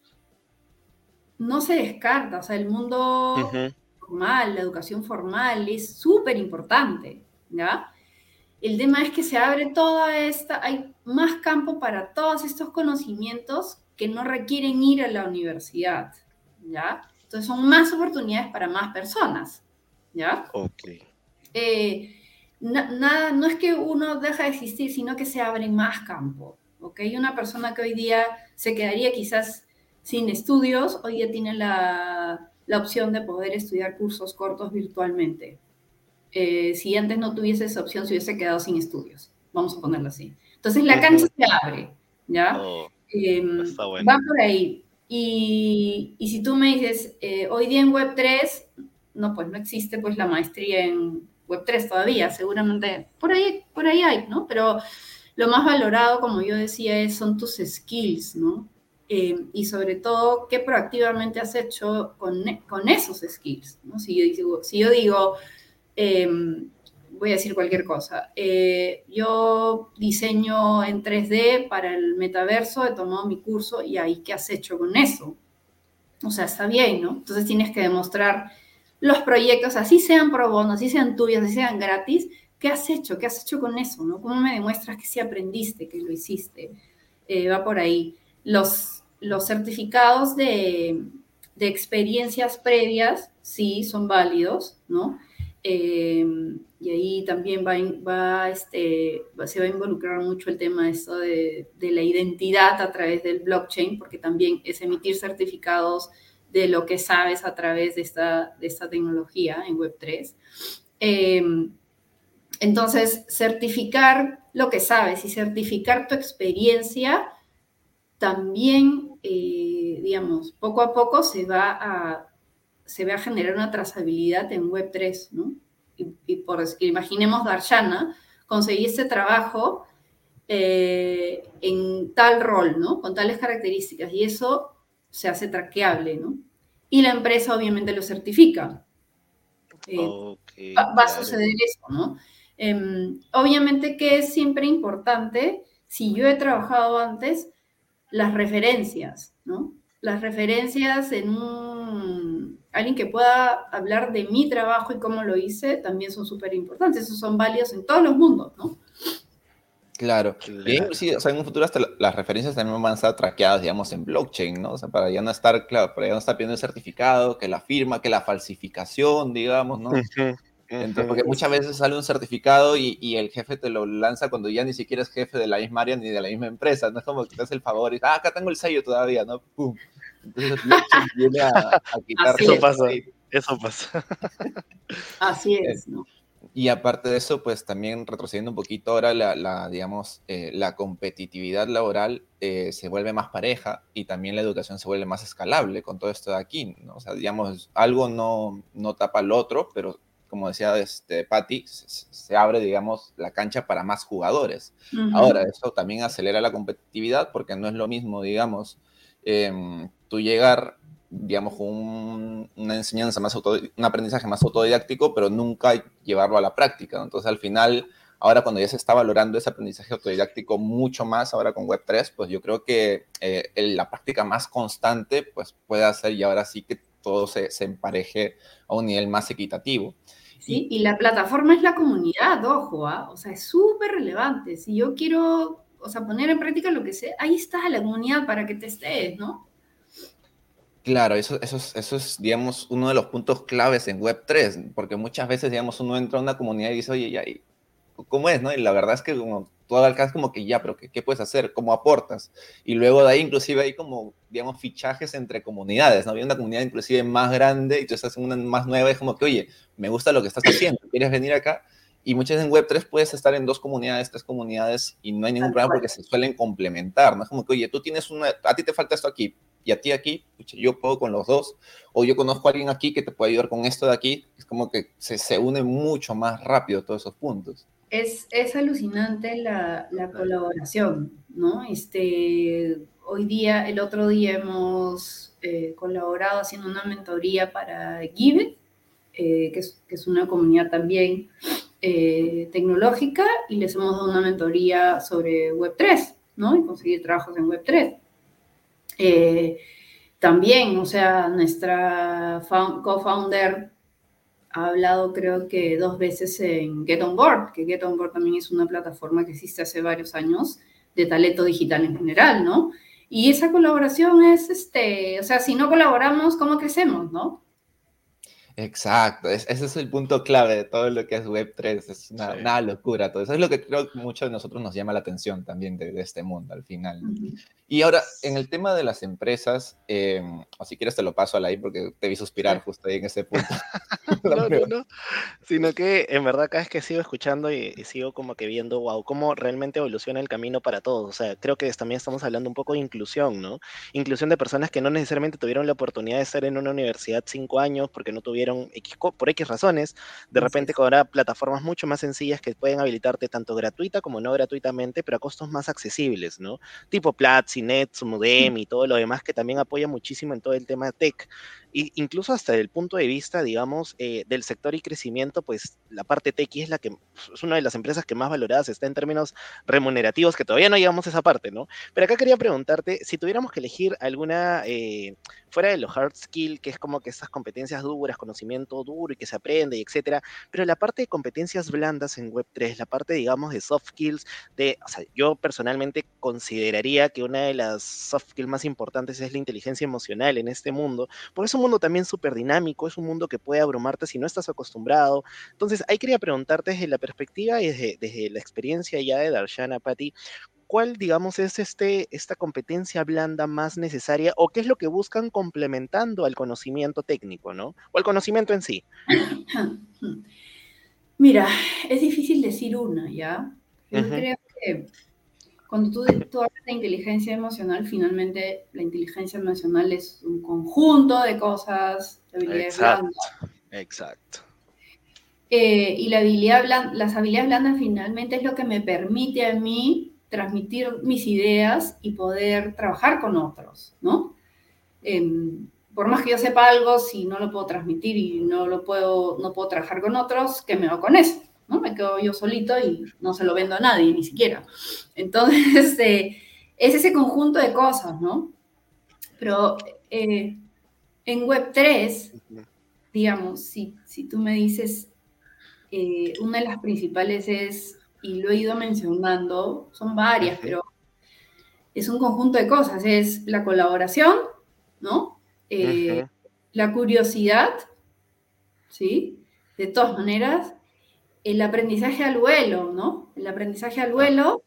no se descarta, o sea, el mundo formal, la educación formal es súper importante, ¿ya? El tema es que se abre toda esta, hay más campo para todos estos conocimientos que no requieren ir a la universidad, ¿ya? Entonces son más oportunidades para más personas, ¿ya? Ok. Eh, nada, no es que uno deja de existir, sino que se abre más campo. ¿ok? Una persona que hoy día se quedaría quizás sin estudios, hoy día tiene la, la opción de poder estudiar cursos cortos virtualmente. Eh, si antes no tuviese esa opción, se hubiese quedado sin estudios. Vamos a ponerlo así. Entonces la cancha se abre, ¿ya? Oh, em, va por ahí. Y, y, si tú me dices, eh, hoy día en Web3, no, pues no existe pues la maestría en Web3 todavía, seguramente por ahí, por ahí hay, ¿no? Pero lo más valorado, como yo decía, es, son tus skills, ¿no? Eh, y sobre todo, qué proactivamente has hecho con, con esos skills, ¿no? Si yo digo, em, voy a decir cualquier cosa, eh, yo diseño en 3D para el metaverso, he tomado mi curso y ahí, ¿qué has hecho con eso? O sea, está bien, ¿no? Entonces tienes que demostrar los proyectos, así sean pro bono, así sean tuyos, así sean gratis, ¿qué has hecho? ¿Qué has hecho con eso? ¿no? ¿Cómo me demuestras que sí aprendiste, que lo hiciste? Eh, va por ahí. Los, los certificados de, de, experiencias previas, sí, son válidos, ¿no? Eh, y ahí también va, va, este, se va a involucrar mucho el tema de, de la identidad a través del blockchain, porque también es emitir certificados de lo que sabes a través de esta, de esta tecnología en Web3. Em, entonces, certificar lo que sabes y certificar tu experiencia también, eh, digamos, poco a poco se va a, se va a generar una trazabilidad en Web3, ¿no? Y, por imaginemos Darshana, conseguí este trabajo eh, en tal rol, ¿no? Con tales características. Y eso se hace traqueable, ¿no? Y la empresa obviamente lo certifica. Eh, va, a suceder eso, ¿no? Em, obviamente que es siempre importante, si yo he trabajado antes, las referencias, ¿no? Las referencias en un, alguien que pueda hablar de mi trabajo y cómo lo hice, también son súper importantes. Esos son válidos en todos los mundos, ¿no? Claro. Bien, sí, o sea, en un futuro hasta las referencias también van a estar traqueadas, digamos, en blockchain, ¿no? O sea, para ya no estar, claro, para ya no estar pidiendo el certificado, que la firma, que la falsificación, digamos, ¿no? Entonces, porque muchas veces sale un certificado y, y, el jefe te lo lanza cuando ya ni siquiera es jefe de la misma área ni de la misma empresa, no es como que te hace el favor y ah, acá tengo el sello todavía, ¿no? ¡Pum! Entonces, blockchain viene a, a quitar Eso pasa, eso pasa. Así es, ¿no? Y aparte de eso, pues también retrocediendo un poquito ahora, la, digamos, eh, la competitividad laboral eh, se vuelve más pareja y también la educación se vuelve más escalable con todo esto de aquí, ¿no? O sea, digamos, algo no, no tapa al otro, pero como decía este, Patty, se, abre, digamos, la cancha para más jugadores. Ahora, eso también acelera la competitividad porque no es lo mismo, digamos, em, tú llegar digamos, un, una enseñanza más, un aprendizaje más autodidáctico, pero nunca llevarlo a la práctica. Entonces, al final, ahora cuando ya se está valorando ese aprendizaje autodidáctico mucho más ahora con Web3, pues yo creo que eh, la práctica más constante, pues puede hacer y ahora sí que todo se, se empareje a un nivel más equitativo. Sí, y la plataforma es la comunidad, ojo, ¿ah? o sea, es súper relevante. Si yo quiero, o sea, poner en práctica lo que sé, ahí está la comunidad para que te estés, ¿no? Claro, eso, es, eso es, digamos, uno de los puntos claves en Web3, porque muchas veces, digamos, uno entra a una comunidad y dice, oye, ya, ¿cómo es? ¿no? Y la verdad es que como todo alcance como que ya, pero ¿qué, ¿qué, puedes hacer? ¿Cómo aportas? Y luego de ahí inclusive hay como, digamos, fichajes entre comunidades, ¿no? Había una comunidad inclusive más grande y tú estás en una más nueva y es como que, oye, me gusta lo que estás haciendo, ¿quieres venir acá? Y muchas veces en Web3 puedes estar en dos comunidades, tres comunidades y no hay ningún problema porque se suelen complementar, ¿no? Es como que, oye, tú tienes una, a ti te falta esto aquí, y a ti aquí, yo puedo con los dos, o yo conozco a alguien aquí que te puede ayudar con esto de aquí, es como que se, se une mucho más rápido todos esos puntos. Es, es alucinante la, la, colaboración, ¿no? Este, hoy día, el otro día hemos eh, colaborado haciendo una mentoría para Give, eh, que, es, que, es, una comunidad también eh, tecnológica, y les hemos dado una mentoría sobre Web3, ¿no? Y conseguir trabajos en Web3. Eh, también, o sea, nuestra co-founder ha hablado creo que dos veces en Get On Board, que Get On Board también es una plataforma que existe hace varios años de talento digital en general, ¿no? Y esa colaboración es, este, o sea, si no colaboramos, ¿cómo crecemos, no? Exacto, ese es el punto clave de todo lo que es Web3, es una, sí. una, locura todo eso. Es lo que creo que muchos de nosotros nos llama la atención también de, de este mundo al final. Uh -huh. Y ahora, en el tema de las empresas, eh, o si quieres te lo paso a la ahí porque te vi suspirar justo ahí en ese punto. no, no, no, sino que en verdad cada vez que sigo escuchando y, y, sigo como que viendo, wow, cómo realmente evoluciona el camino para todos. O sea, creo que también estamos hablando un poco de inclusión, ¿no? Inclusión de personas que no necesariamente tuvieron la oportunidad de estar en una universidad cinco años porque no tuvieron X, por X razones, de repente habrá plataformas mucho más sencillas que pueden habilitarte tanto gratuita como no gratuitamente, pero a costos más accesibles, ¿no? Tipo Platzi, Nets, Modem y todo lo demás que también apoya muchísimo en todo el tema tech. Incluso hasta el punto de vista, digamos, eh, del sector y crecimiento, pues la parte tech es la que es una de las empresas que más valoradas está en términos remunerativos, que todavía no llegamos a esa parte, ¿no? Pero acá quería preguntarte, si tuviéramos que elegir alguna, eh, fuera de los hard skill, que es como que esas competencias duras, conocimiento duro y que se aprende, y etcétera, pero la parte de competencias blandas en Web3, la parte, digamos, de soft skills, de, yo personalmente consideraría que una de las soft skills más importantes es la inteligencia emocional en este mundo, por eso mundo también súper dinámico, es un mundo que puede abrumarte si no estás acostumbrado. Entonces, ahí quería preguntarte desde la perspectiva y desde, desde la experiencia ya de Darshana, Patti, ¿cuál, digamos, es este, esta competencia blanda más necesaria o qué es lo que buscan complementando al conocimiento técnico, ¿no? O al conocimiento en sí. Mira, es difícil decir una, ¿ya? Yo uh -huh. creo que cuando tú, tú, hablas de inteligencia emocional, finalmente la inteligencia emocional es un conjunto de cosas, de habilidades exacto, blandas. Exacto. Eh, y la habilidad blanda, las habilidades blandas finalmente es lo que me permite a mí transmitir mis ideas y poder trabajar con otros, ¿no? Eh, por más que yo sepa algo, si no lo puedo transmitir y no lo puedo, no puedo trabajar con otros, ¿qué me hago con eso? ¿No? Me quedo yo solito y no se lo vendo a nadie, ni siquiera. Entonces, eh, es ese conjunto de cosas, ¿no? Pero eh, en Web3, digamos, si, si tú me dices, eh, una de las principales es, y lo he ido mencionando, son varias, pero es un conjunto de cosas, es la colaboración, ¿no? Eh, la curiosidad, ¿sí? De todas maneras, el aprendizaje al vuelo, ¿no? El aprendizaje al vuelo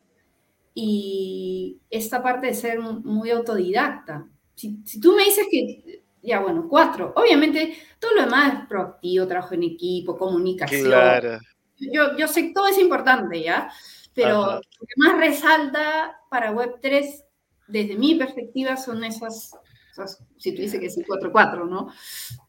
y esta parte de ser muy autodidacta. Si, si, tú me dices que, ya bueno, cuatro, obviamente todo lo demás es proactivo, trabajo en equipo, comunicación. Claro. Yo, yo sé que todo es importante, ¿ya? Pero Ajá. lo que más resalta para Web3, desde mi perspectiva, son esas, esas si tú dices que es el 4-4, ¿no?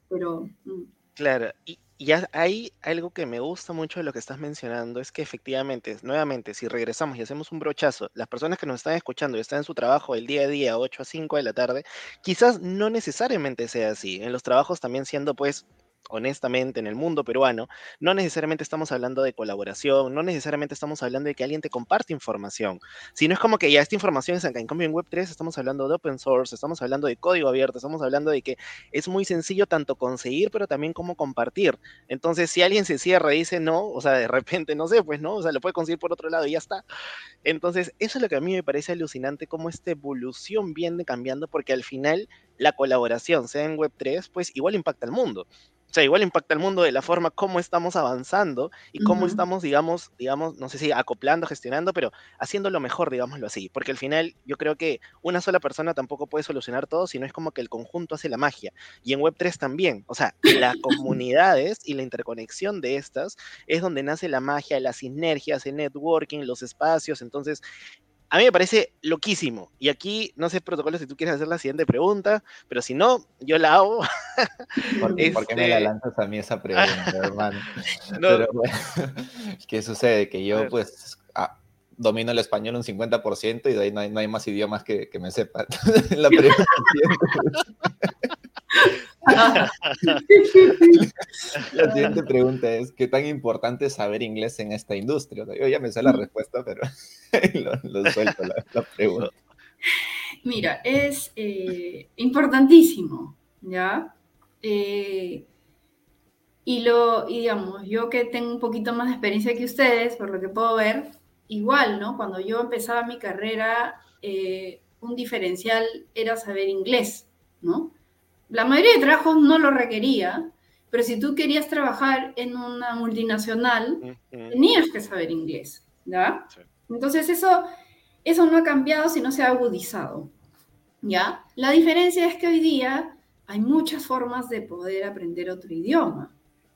Pero... Mm. Claro, y, ya hay algo que me gusta mucho de lo que estás mencionando, es que efectivamente, nuevamente, si regresamos y hacemos un brochazo, las personas que nos están escuchando y están en su trabajo el día a día, 8 a 5 de la tarde, quizás no necesariamente sea así. En los trabajos también siendo pues honestamente, en el mundo peruano, no necesariamente estamos hablando de colaboración, no necesariamente estamos hablando de que alguien te comparte información, sino es como que ya esta información es acá. En cambio, en Web3 estamos hablando de open source, estamos hablando de código abierto, estamos hablando de que es muy sencillo tanto conseguir, pero también cómo compartir. Entonces, si alguien se cierra y dice no, o sea, de repente, no sé, pues no, o sea, lo puede conseguir por otro lado y ya está. Entonces, eso es lo que a mí me parece alucinante, cómo esta evolución viene cambiando, porque al final la colaboración, sea en Web3, pues igual impacta al mundo. O sea, igual impacta el mundo de la forma como estamos avanzando y cómo estamos, digamos, digamos, no sé si acoplando, gestionando, pero haciendo lo mejor, digámoslo así. Porque al final yo creo que una sola persona tampoco puede solucionar todo, sino es como que el conjunto hace la magia. Y en Web3 también. O sea, las comunidades y la interconexión de estas es donde nace la magia, las sinergias, el networking, los espacios. Entonces, a mí me parece loquísimo. Y aquí, no sé, protocolo, si tú quieres hacer la siguiente pregunta, pero si no, yo la hago. ¿Por, qué me la este lanzas a mí esa pregunta, hermano? Pero, ¿qué sucede? Que yo, pues, ah, domino el español un 50% y de ahí no hay, más idiomas que, que me sepan. la pregunta la siguiente pregunta es, ¿qué tan importante es saber inglés en esta industria? yo ya me sé la respuesta, pero lo, suelto la, pregunta. Mira, es eh, importantísimo, ¿ya? Eh, y lo, digamos, yo que tengo un poquito más de experiencia que ustedes, por lo que puedo ver, igual, ¿no? Cuando yo empezaba mi carrera, eh, un diferencial era saber inglés, ¿no? La mayoría de trabajos no lo requería, pero si tú querías trabajar en una multinacional, tenías que saber inglés, ¿ya? Entonces eso, eso no ha cambiado, sino se ha agudizado, ¿ya? La diferencia es que hoy día hay muchas formas de poder aprender otro idioma.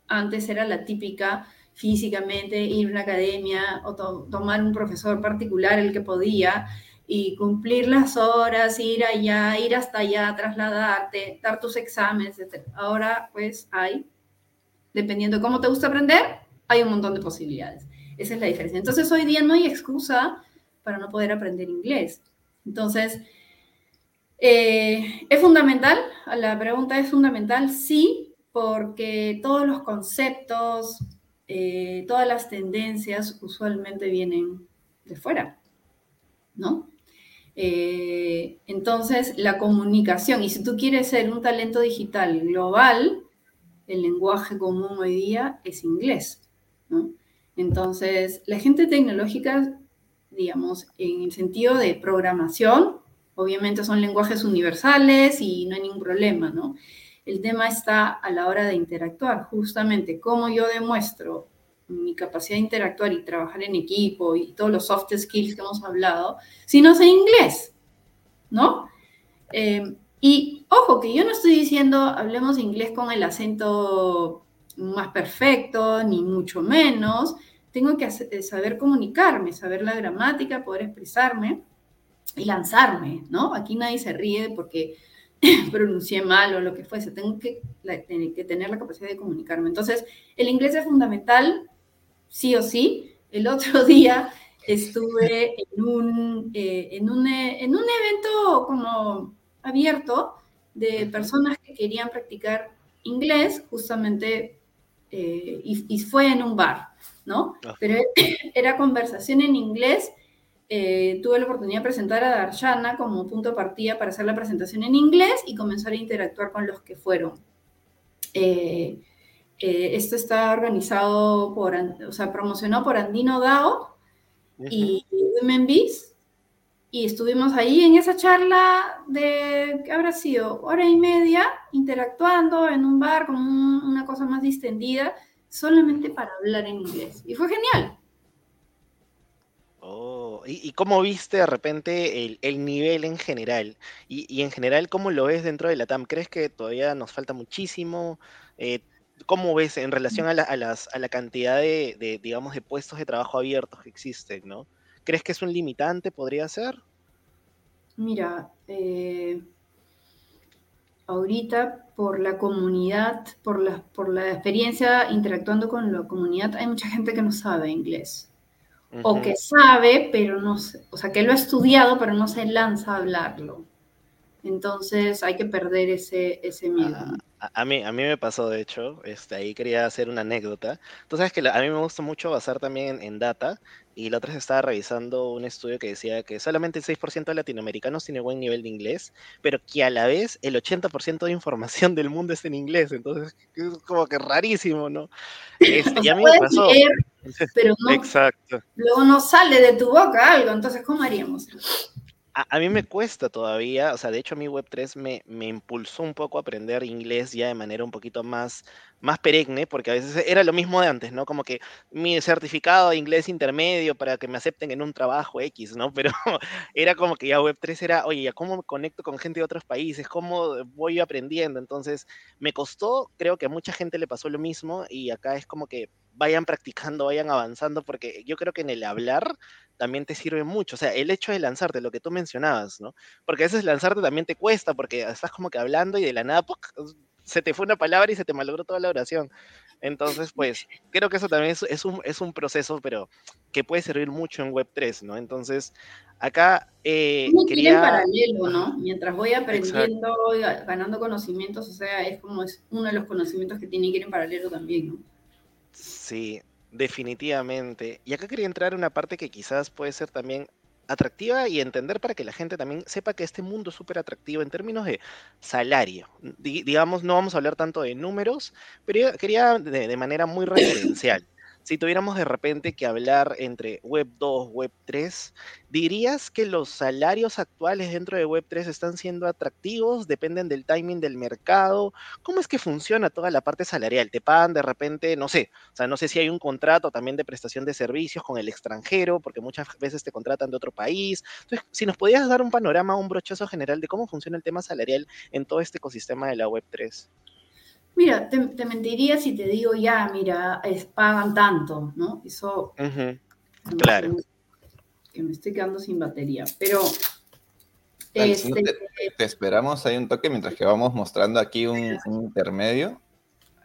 Antes era la típica físicamente ir a una academia o tomar un profesor particular el que podía, y cumplir las horas, ir allá, ir hasta allá, trasladarte, dar tus exámenes, etc. Ahora, pues hay, dependiendo de cómo te gusta aprender, hay un montón de posibilidades. Esa es la diferencia. Entonces, hoy día no hay excusa para no poder aprender inglés. Entonces, eh, ¿es fundamental? La pregunta es fundamental, sí, porque todos los conceptos, eh, todas las tendencias usualmente vienen de fuera, ¿no? Eh, entonces, la comunicación, y si tú quieres ser un talento digital global, el lenguaje común hoy día es inglés. Entonces, la gente tecnológica, digamos, en el sentido de programación, obviamente son lenguajes universales y no hay ningún problema, ¿no? El tema está a la hora de interactuar, justamente cómo yo demuestro mi capacidad de interactuar y trabajar en equipo y todos los soft skills que hemos hablado, si no sé inglés, ¿no? Eh, y ojo, que yo no estoy diciendo hablemos inglés con el acento más perfecto, ni mucho menos. Tengo que eh, saber comunicarme, saber la gramática, poder expresarme y lanzarme, ¿no? Aquí nadie se ríe porque pronuncié mal o lo que fuese. Tengo que, que tener la capacidad de comunicarme. Entonces, el inglés es fundamental sí o sí. El otro día estuve en un, eh, en un, eh, en un evento como abierto de personas que querían practicar inglés, justamente, eh, y, fue en un bar, ¿no? Pero era conversación en inglés. tuve la oportunidad de presentar a Darshana como punto de partida para hacer la presentación en inglés y comenzar a interactuar con los que fueron. Eh, esto está organizado por, o sea, promocionado por Andino DAO y Women Bees. Y estuvimos ahí en esa charla de, ¿qué habrá sido? Hora y media, interactuando en un bar con una cosa más distendida, solamente para hablar en inglés. Y fue genial. Oh, ¿y, cómo viste de repente el, nivel en general? Y, en general, ¿cómo lo ves dentro de la TAM? ¿Crees que todavía nos falta muchísimo? Eh, ¿Cómo ves en relación a la, a las, a la cantidad de, digamos, de puestos de trabajo abiertos que existen, ¿no? ¿Crees que es un limitante? ¿Podría ser? Mira, eh, ahorita por la comunidad, por la, por la experiencia interactuando con la comunidad, hay mucha gente que no sabe inglés. O que sabe, pero no sé, o sea, que lo ha estudiado, pero no se lanza a hablarlo. Entonces hay que perder ese, ese miedo. A, mí, a mí me pasó, de hecho, este, ahí quería hacer una anécdota. Tú sabes que a mí me gusta mucho basar también en, data, y la otra vez estaba revisando un estudio que decía que solamente el 6% de latinoamericanos tiene buen nivel de inglés, pero que a la vez el 80% de información del mundo es en inglés, entonces es como que rarísimo, ¿no? Este, y a mí me pasó. pero no, Exacto. luego no sale de tu boca algo, entonces ¿cómo haríamos? A, mí me cuesta todavía, o sea, de hecho a mí Web3 me, me impulsó un poco a aprender inglés ya de manera un poquito más, más perenne, porque a veces era lo mismo de antes, ¿no? Como que mi certificado de inglés intermedio para que me acepten en un trabajo X, ¿no? Pero era como que ya Web3 era, oye, ¿ya cómo me conecto con gente de otros países? ¿Cómo voy aprendiendo? Entonces, me costó, creo que a mucha gente le pasó lo mismo y acá es como que vayan practicando, vayan avanzando, porque yo creo que en el hablar también te sirve mucho. O sea, el hecho de lanzarte, lo que tú mencionabas, ¿no? Porque a veces lanzarte también te cuesta, porque estás como que hablando y de la nada, se te fue una palabra y se te malogró toda la oración. Entonces, pues, creo que eso también es, un, es un proceso, pero que puede servir mucho en Web3, ¿no? Entonces, acá eh, quería... en paralelo, ¿no? Mientras voy aprendiendo, y ganando conocimientos, o sea, es como es uno de los conocimientos que tiene que ir en paralelo también, ¿no? Sí, definitivamente. Y acá quería entrar en una parte que quizás puede ser también atractiva y entender para que la gente también sepa que este mundo es súper atractivo en términos de salario. digamos, no vamos a hablar tanto de números, pero quería de, de manera muy referencial si tuviéramos de repente que hablar entre Web 2, Web 3, ¿dirías que los salarios actuales dentro de Web 3 están siendo atractivos? ¿Dependen del timing del mercado? ¿Cómo es que funciona toda la parte salarial? ¿Te pagan de repente, no sé, o sea, no sé si hay un contrato también de prestación de servicios con el extranjero, porque muchas veces te contratan de otro país? Entonces, si nos podías dar un panorama, un brochazo general de cómo funciona el tema salarial en todo este ecosistema de la Web 3. Mira, te, mentiría si te digo ya, mira, es, pagan tanto, ¿no? Eso. Claro. Que me estoy quedando sin batería. Pero. Este, te, esperamos ahí un toque mientras que vamos mostrando aquí un, intermedio.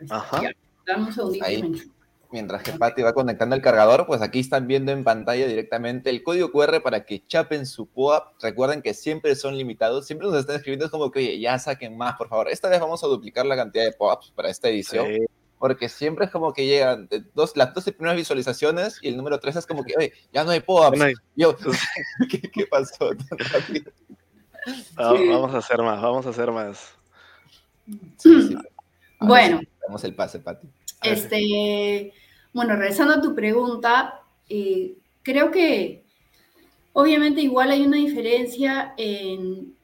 Ajá. dame un segundito. Mientras que Patti va conectando el cargador, pues aquí están viendo en pantalla directamente el código QR para que chapen su POAP. Recuerden que siempre son limitados, siempre nos están escribiendo, es como que, oye, ya saquen más, por favor. Esta vez vamos a duplicar la cantidad de POAPs para esta edición. Porque siempre es como que llegan dos, las dos primeras visualizaciones y el número tres es como que, oye, ya no hay POAPs. Yo, ¿qué, pasó Vamos a hacer más, vamos a hacer más. bueno. Damos el pase, Pati. Este, bueno, regresando a tu pregunta, eh, creo que obviamente igual hay una diferencia en,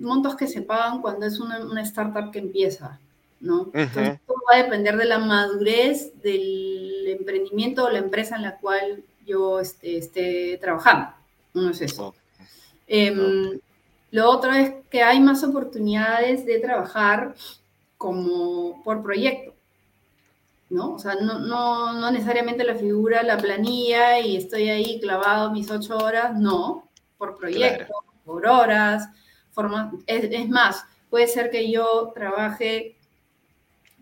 montos que se pagan cuando es una, startup que empieza, ¿no? Entonces, todo va a depender de la madurez del emprendimiento o la empresa en la cual yo este, esté trabajando. No es eso. Em, lo otro es que hay más oportunidades de trabajar como por proyecto. ¿No? O sea, no, no, no, necesariamente la figura, la planilla y estoy ahí clavado mis ocho horas, no, por proyecto, por horas, forma, es, más, puede ser que yo trabaje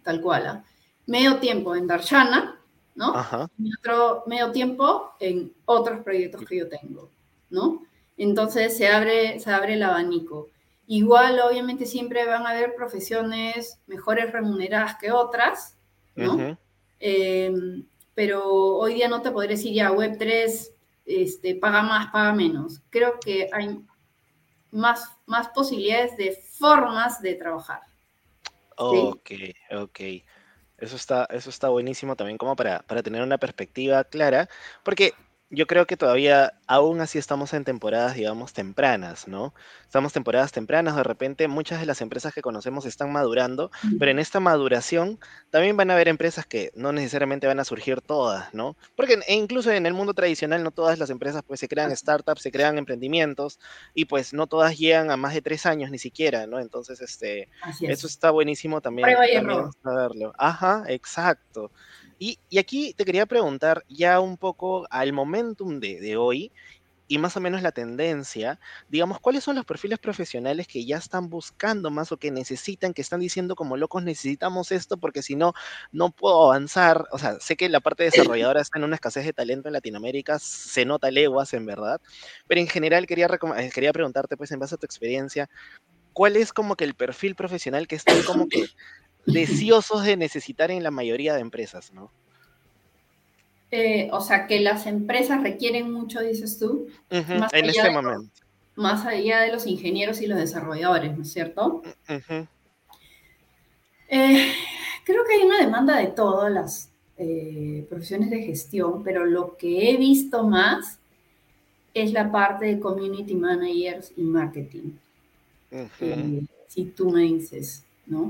tal cual, ¿ah? medio tiempo en Darshana, ¿no? Y otro medio tiempo en otros proyectos que yo tengo, ¿no? Entonces se abre, se abre el abanico. Igual, obviamente, siempre van a haber profesiones mejores remuneradas que otras, ¿no? Em, pero hoy día no te podré decir ya Web3 este, paga más, paga menos. Creo que hay más, más posibilidades de formas de trabajar. Ok, ok. Eso está, eso está buenísimo también como para, para tener una perspectiva clara, porque yo creo que todavía, aún así estamos en temporadas, digamos, tempranas, ¿no? Estamos temporadas tempranas, de repente muchas de las empresas que conocemos están madurando, pero en esta maduración también van a haber empresas que no necesariamente van a surgir todas, ¿no? Porque e incluso en el mundo tradicional no todas las empresas pues se crean startups, se crean emprendimientos y pues no todas llegan a más de tres años ni siquiera, ¿no? Entonces, este, eso está buenísimo también, también saberlo. Ajá, exacto. Y, aquí te quería preguntar ya un poco al momentum de, hoy, y más o menos la tendencia, digamos, ¿cuáles son los perfiles profesionales que ya están buscando más o que necesitan, que están diciendo como locos, necesitamos esto porque si no, no puedo avanzar? O sea, sé que la parte desarrolladora está en una escasez de talento en Latinoamérica, se nota leguas en verdad, pero en general quería, eh, quería preguntarte, pues en base a tu experiencia, ¿cuál es como que el perfil profesional que están como que deseosos de necesitar en la mayoría de empresas, ¿no? Eh, o sea, que las empresas requieren mucho, dices tú, en este momento. Más allá de los ingenieros y los desarrolladores, ¿no es cierto? Eh, creo que hay una demanda de todas las eh, profesiones de gestión, pero lo que he visto más es la parte de community managers y marketing. si tú me dices, ¿no?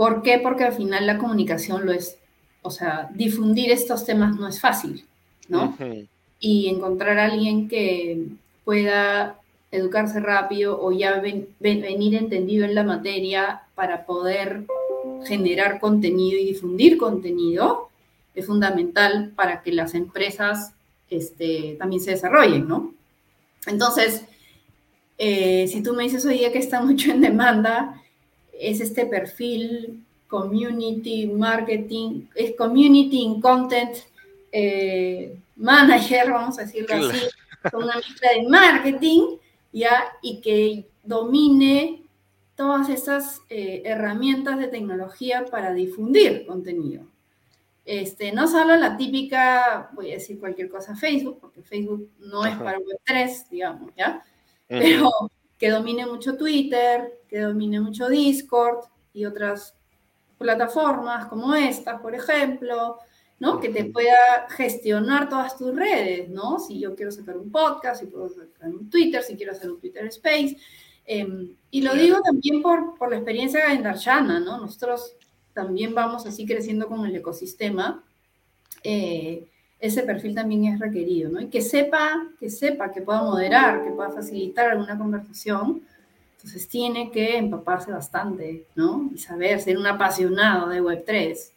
¿Por qué? Porque al final la comunicación lo es o sea, difundir estos temas no es fácil, ¿no? Y encontrar a alguien que pueda educarse rápido o ya venir entendido en la materia para poder generar contenido y difundir contenido es fundamental para que las empresas este, también se desarrollen, ¿no? Entonces, eh, si tú me dices hoy día que está mucho en demanda, es este perfil community marketing, es community content eh, manager, vamos a decirlo así, con una mezcla de marketing, ¿ya? Y que domine todas esas eh, herramientas de tecnología para difundir contenido. Este, no solo la típica, voy a decir cualquier cosa, Facebook, porque Facebook no es para Web3, digamos, ¿ya? Pero que domine mucho Twitter, que domine mucho Discord y otras plataformas como estas, por ejemplo, ¿no? Que te pueda gestionar todas tus redes, ¿no? Si yo quiero sacar un podcast, si puedo sacar un Twitter, si quiero hacer un Twitter Space. Em, y lo digo también por, por la experiencia en Darshana, ¿no? Nosotros también vamos así creciendo con el ecosistema. Eh, ese perfil también es requerido, ¿no? Y que sepa, que sepa, que pueda moderar, que pueda facilitar alguna conversación, entonces tiene que empaparse bastante, ¿no? Y saber ser un apasionado de Web3.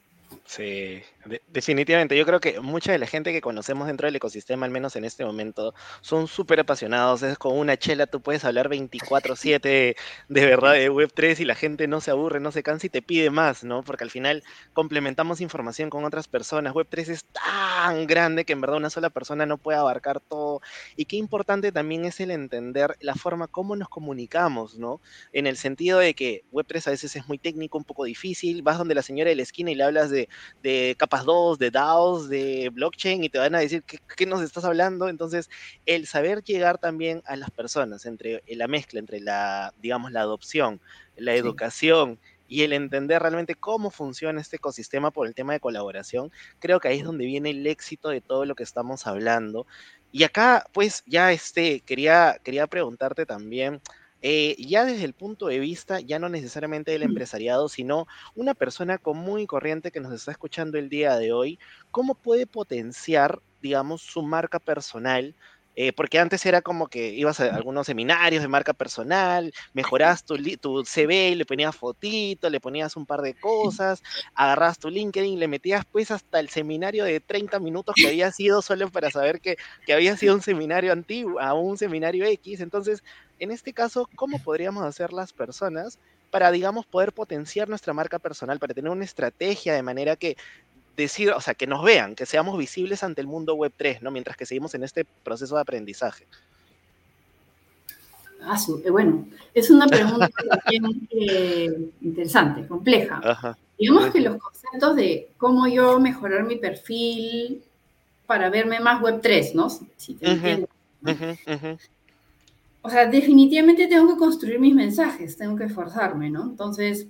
Sí, definitivamente. Yo creo que mucha de la gente que conocemos dentro del ecosistema, al menos en este momento, son súper apasionados. Es con una chela, tú puedes hablar 24/7 de verdad de Web3 y la gente no se aburre, no se cansa y te pide más, ¿no? Porque al final complementamos información con otras personas. Web3 es tan grande que en verdad una sola persona no puede abarcar todo. Y qué importante también es el entender la forma como nos comunicamos, ¿no? En el sentido de que Web3 a veces es muy técnico, un poco difícil. Vas donde la señora de la esquina y le hablas de de capas 2, de DAOs, de blockchain y te van a decir qué, nos estás hablando. Entonces, el saber llegar también a las personas, entre la mezcla entre la, digamos, la adopción, la educación y el entender realmente cómo funciona este ecosistema por el tema de colaboración, creo que ahí es donde viene el éxito de todo lo que estamos hablando. Y acá, pues, ya este, quería, quería preguntarte también, eh, ya desde el punto de vista, ya no necesariamente del empresariado, sino una persona común y corriente que nos está escuchando el día de hoy, ¿cómo puede potenciar, digamos, su marca personal eh, porque antes era como que ibas a algunos seminarios de marca personal, mejoras tu, tu CV, le ponías fotito, le ponías un par de cosas, agarras tu LinkedIn, le metías pues hasta el seminario de 30 minutos que había sido solo para saber que, que había sido un seminario antiguo, a un seminario X. Entonces, en este caso, ¿cómo podríamos hacer las personas para, digamos, poder potenciar nuestra marca personal, para tener una estrategia de manera que decir, o sea, que nos vean, que seamos visibles ante el mundo web 3, ¿no? Mientras que seguimos en este proceso de aprendizaje. Ah, eh, bueno, es una pregunta también eh, interesante, compleja. Digamos que los conceptos de cómo yo mejorar mi perfil para verme más web 3, ¿no? Si, te entiendo. O sea, definitivamente tengo que construir mis mensajes, tengo que esforzarme, ¿no? Entonces,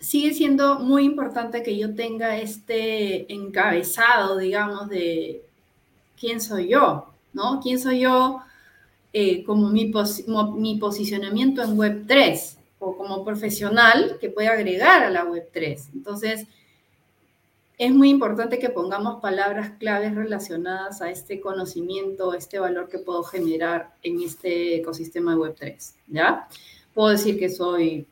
sigue siendo muy importante que yo tenga este encabezado, digamos, de quién soy yo, ¿no? ¿Quién soy yo eh, como mi, mi posicionamiento en Web3 o como profesional que puede agregar a la Web3? Entonces, es muy importante que pongamos palabras claves relacionadas a este conocimiento, este valor que puedo generar en este ecosistema de Web3, ¿ya? Puedo decir que soy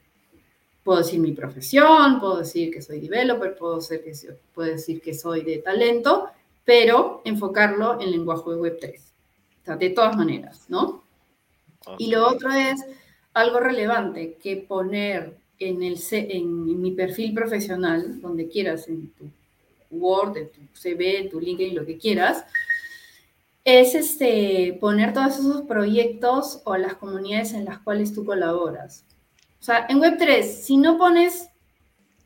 Puedo decir mi profesión, puedo decir que soy developer, puedo, ser que, puedo decir que soy de talento, pero enfocarlo en lenguaje web 3. de todas maneras, ¿no? Y lo otro es algo relevante que poner en, el, en mi perfil profesional, donde quieras, en tu Word, en tu CV, en tu LinkedIn, lo que quieras, es este, poner todos esos proyectos o las comunidades en las cuales tú colaboras. O sea, en Web3, si no pones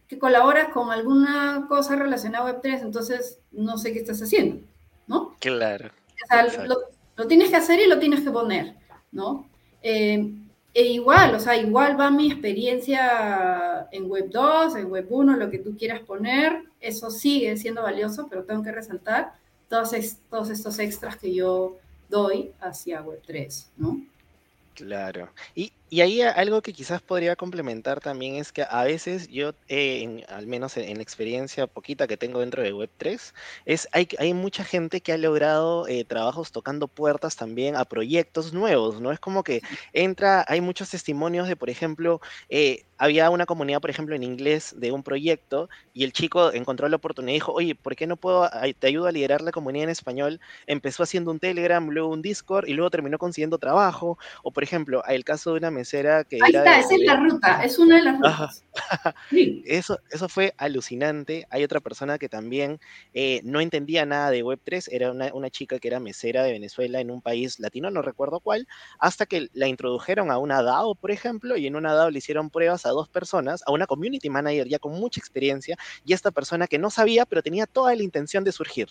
que colaboras con alguna cosa relacionada a Web3, entonces no sé qué estás haciendo, ¿no? Claro. O sea, lo, tienes que hacer y lo tienes que poner, ¿no? Eh, e igual, o sea, igual va mi experiencia en Web 2, en Web 1, lo que tú quieras poner, eso sigue siendo valioso, pero tengo que resaltar todos, todos estos extras que yo doy hacia Web 3, ¿no? Claro. Y, y ahí algo que quizás podría complementar también es que a veces yo, eh, al menos en, la experiencia poquita que tengo dentro de Web3, es, hay, hay mucha gente que ha logrado eh, trabajos tocando puertas también a proyectos nuevos, ¿no? Es como que entra, hay muchos testimonios de, por ejemplo, eh, había una comunidad, por ejemplo, en inglés de un proyecto y el chico encontró la oportunidad y dijo, oye, ¿por qué no puedo, te ayudo a liderar la comunidad en español? Empezó haciendo un Telegram, luego un Discord y luego terminó consiguiendo trabajo. O, por ejemplo, el caso de una que... Ahí está, esa es la ruta, es una de las rutas. Eso, eso fue alucinante. Hay otra persona que también eh, no entendía nada de Web3, era una, una, chica que era mesera de Venezuela en un país latino, no recuerdo cuál, hasta que la introdujeron a una DAO, por ejemplo, y en una DAO le hicieron pruebas a dos personas, a una community manager ya con mucha experiencia, y esta persona que no sabía, pero tenía toda la intención de surgir.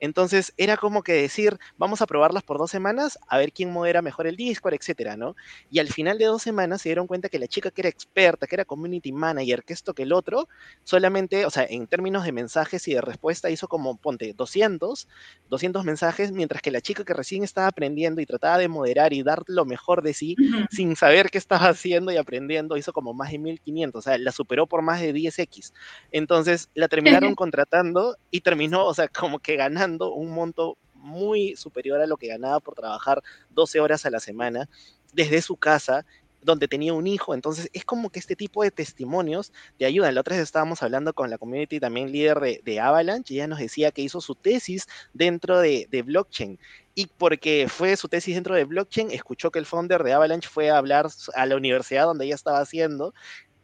Entonces era como que decir, vamos a probarlas por dos semanas, a ver quién modera mejor el Discord, etcétera, ¿no? Y al final de dos semanas se dieron cuenta que la chica que era experta, que era community manager, que esto, que el otro, solamente, o sea, en términos de mensajes y de respuesta hizo como, ponte, 200, 200 mensajes, mientras que la chica que recién estaba aprendiendo y trataba de moderar y dar lo mejor de sí, sin saber qué estaba haciendo y aprendiendo, hizo como más de 1500, o sea, la superó por más de 10x. Entonces la terminaron contratando y terminó, o sea, como que ganando un monto muy superior a lo que ganaba por trabajar 12 horas a la semana desde su casa donde tenía un hijo. Entonces, es como que este tipo de testimonios te ayudan. La otra vez estábamos hablando con la community también líder de, Avalanche y ella nos decía que hizo su tesis dentro de, de, blockchain. Y porque fue su tesis dentro de blockchain, escuchó que el founder de Avalanche fue a hablar a la universidad donde ella estaba haciendo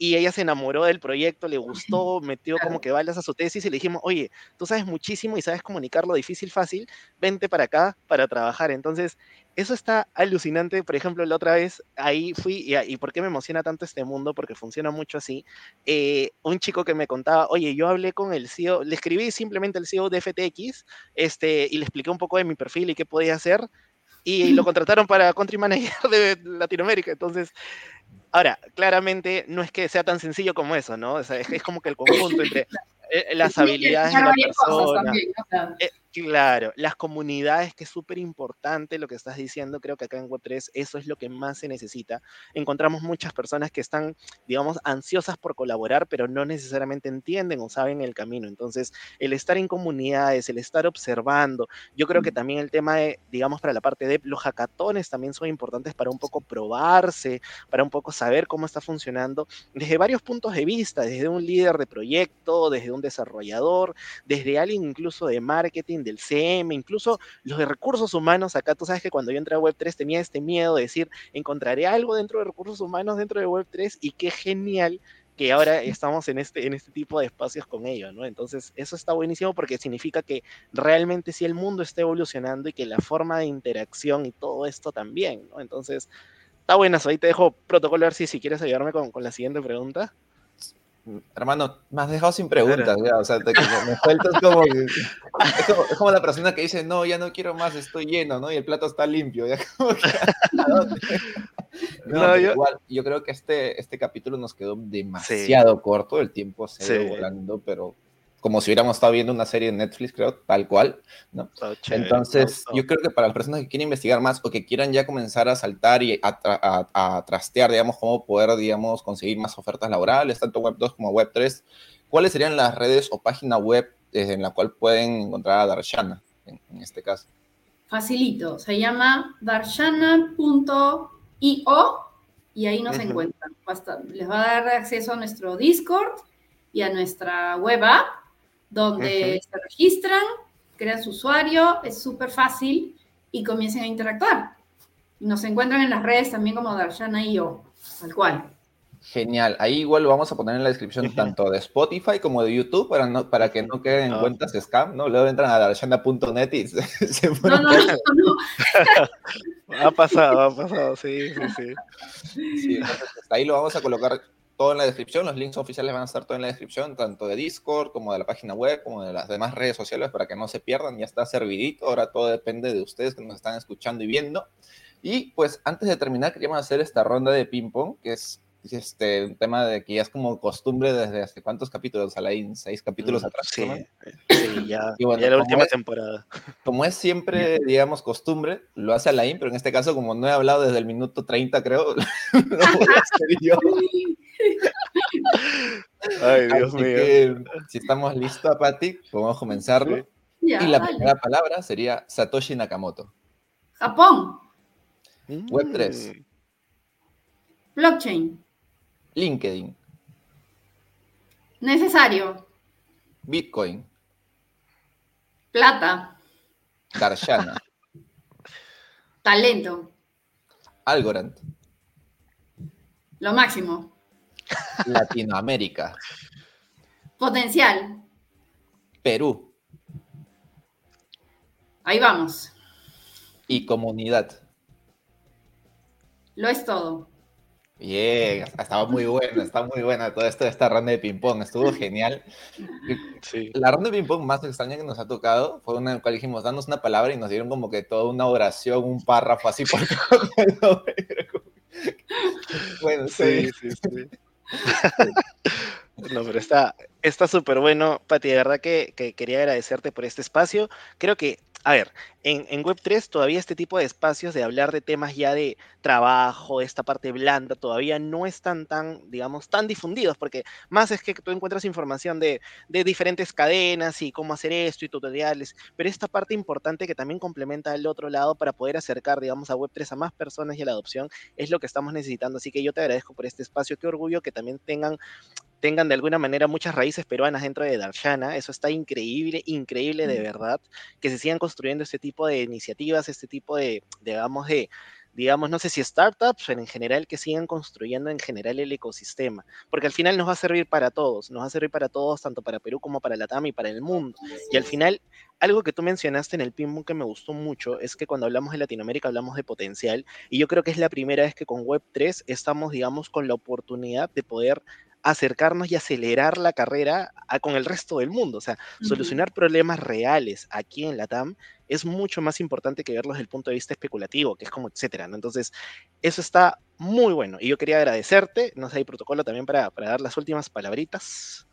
y ella se enamoró del proyecto, le gustó, metió como que balas a su tesis y le dijimos, oye, tú sabes muchísimo y sabes comunicarlo difícil, fácil, vente para acá para trabajar. Entonces, eso está alucinante. Por ejemplo, la otra vez ahí fui, y, y por qué me emociona tanto este mundo, porque funciona mucho así. Eh, un chico que me contaba, oye, yo hablé con el CEO, le escribí simplemente el CEO de FTX este, y le expliqué un poco de mi perfil y qué podía hacer. Y lo contrataron para country manager de Latinoamérica. Entonces, Ahora, claramente no es que sea tan sencillo como eso, ¿no? O sea, es, es, como que el conjunto entre eh, las habilidades de la persona. Eh, claro, las comunidades, que es súper importante lo que estás diciendo, creo que acá en Web3 eso es lo que más se necesita. Encontramos muchas personas que están, digamos, ansiosas por colaborar, pero no necesariamente entienden o saben el camino. Entonces, el estar en comunidades, el estar observando, yo creo que también el tema de, digamos, para la parte de los hackatones también son importantes para un poco probarse, para un poco saber cómo está funcionando desde varios puntos de vista, desde un líder de proyecto, desde un desarrollador, desde alguien incluso de marketing, del CM, incluso los de recursos humanos. Acá tú sabes que cuando yo entré a Web3 tenía este miedo de decir, encontraré algo dentro de recursos humanos dentro de Web3 y qué genial que ahora estamos en este, en este tipo de espacios con ellos, ¿no? Entonces, eso está buenísimo porque significa que realmente sí el mundo está evolucionando y que la forma de interacción y todo esto también, ¿no? Entonces, está buenas. Ahí te dejo protocolo, a ver si, si quieres ayudarme con, con la siguiente pregunta hermano, me has dejado sin preguntas, ya, o sea, te, me sueltas como, es como, la persona que dice, no, ya no quiero más, estoy lleno, ¿no? Y el plato está limpio, ya como que, no, yo... igual, yo creo que este, este capítulo nos quedó demasiado corto, el tiempo se ido volando, pero como si hubiéramos estado viendo una serie de Netflix, creo, tal cual, ¿no? Entonces, yo creo que para las personas que quieren investigar más o que quieran ya comenzar a saltar y a, trastear, digamos, cómo poder, digamos, conseguir más ofertas laborales, tanto Web 2 como Web 3, ¿cuáles serían las redes o página web en la cual pueden encontrar a Darshana, en, este caso? Facilito, se llama darshana.io y ahí nos encuentran. les va a dar acceso a nuestro Discord y a nuestra web app donde se registran, crean su usuario, es súper fácil y comiencen a interactuar. Nos encuentran en las redes también como Darshana y yo, tal cual. Genial. Ahí igual lo vamos a poner en la descripción tanto de Spotify como de YouTube para, no, para que no queden en ah. cuentas scam, ¿no? Luego entran a darshana.net y se, No, no, no, ha pasado, ha pasado, sí, sí, sí. sí ahí lo vamos a colocar todo en la descripción. Los links oficiales van a estar todo en la descripción, tanto de Discord como de la página web, como de las demás redes sociales para que no se pierdan. Ya está servidito. Ahora todo depende de ustedes que nos están escuchando y viendo. Y pues antes de terminar, queríamos hacer esta ronda de ping-pong, que es este, un tema de que ya es como costumbre desde hace cuántos capítulos, Alain, seis capítulos mm, atrás. Sí, eh, sí ya, ya la última temporada. Como es siempre, digamos, costumbre, lo hace Alain, pero en este caso, como no he hablado desde el minuto 30, creo, lo voy a hacer yo. Ay, Dios mío. si estamos listos, Pati, podemos comenzarlo. y la primera palabra sería Satoshi Nakamoto. Japón. Web 3. Mm. Blockchain. LinkedIn. Necesario. Bitcoin. Plata. Darshana. Talento. Algorand. Lo máximo. Latinoamérica. Potencial. Perú. Ahí vamos. Y comunidad. Lo es todo. Bien, estaba muy buena, está muy buena todo esto de esta ronda de ping-pong, estuvo genial. La ronda de ping-pong más extraña que nos ha tocado fue una en la cual dijimos, danos una palabra y nos dieron como que toda una oración, un párrafo así por todo. bueno, sí, sí, sí. No, pero está súper bueno, Pati, de verdad que, que, quería agradecerte por este espacio. Creo que a ver, en, Web3 todavía este tipo de espacios de hablar de temas ya de trabajo, esta parte blanda, todavía no están tan, digamos, tan difundidos, porque más es que tú encuentras información de, diferentes cadenas y cómo hacer esto y tutoriales, pero esta parte importante que también complementa al otro lado para poder acercar, digamos, a Web3 a más personas y a la adopción es lo que estamos necesitando. Así que yo te agradezco por este espacio, qué orgullo que también tengan tengan de alguna manera muchas raíces peruanas dentro de Darshana. Eso está increíble, increíble de verdad. Que se sigan construyendo este tipo de iniciativas, este tipo de, digamos, de, digamos, no sé si startups, pero en general que sigan construyendo en general el ecosistema, porque al final nos va a servir para todos, nos va a servir para todos, tanto para Perú como para la TAM y para el mundo. Y al final, algo que tú mencionaste en el ping que me gustó mucho es que cuando hablamos de Latinoamérica hablamos de potencial, y yo creo que es la primera vez que con Web3 estamos, digamos, con la oportunidad de poder acercarnos y acelerar la carrera con el resto del mundo. O sea, solucionar problemas reales aquí en la TAM es mucho más importante que verlos desde el punto de vista especulativo, que es como etcétera, ¿no? Entonces, eso está muy bueno. Y yo quería agradecerte. No sé, hay protocolo también para, para dar las últimas palabritas.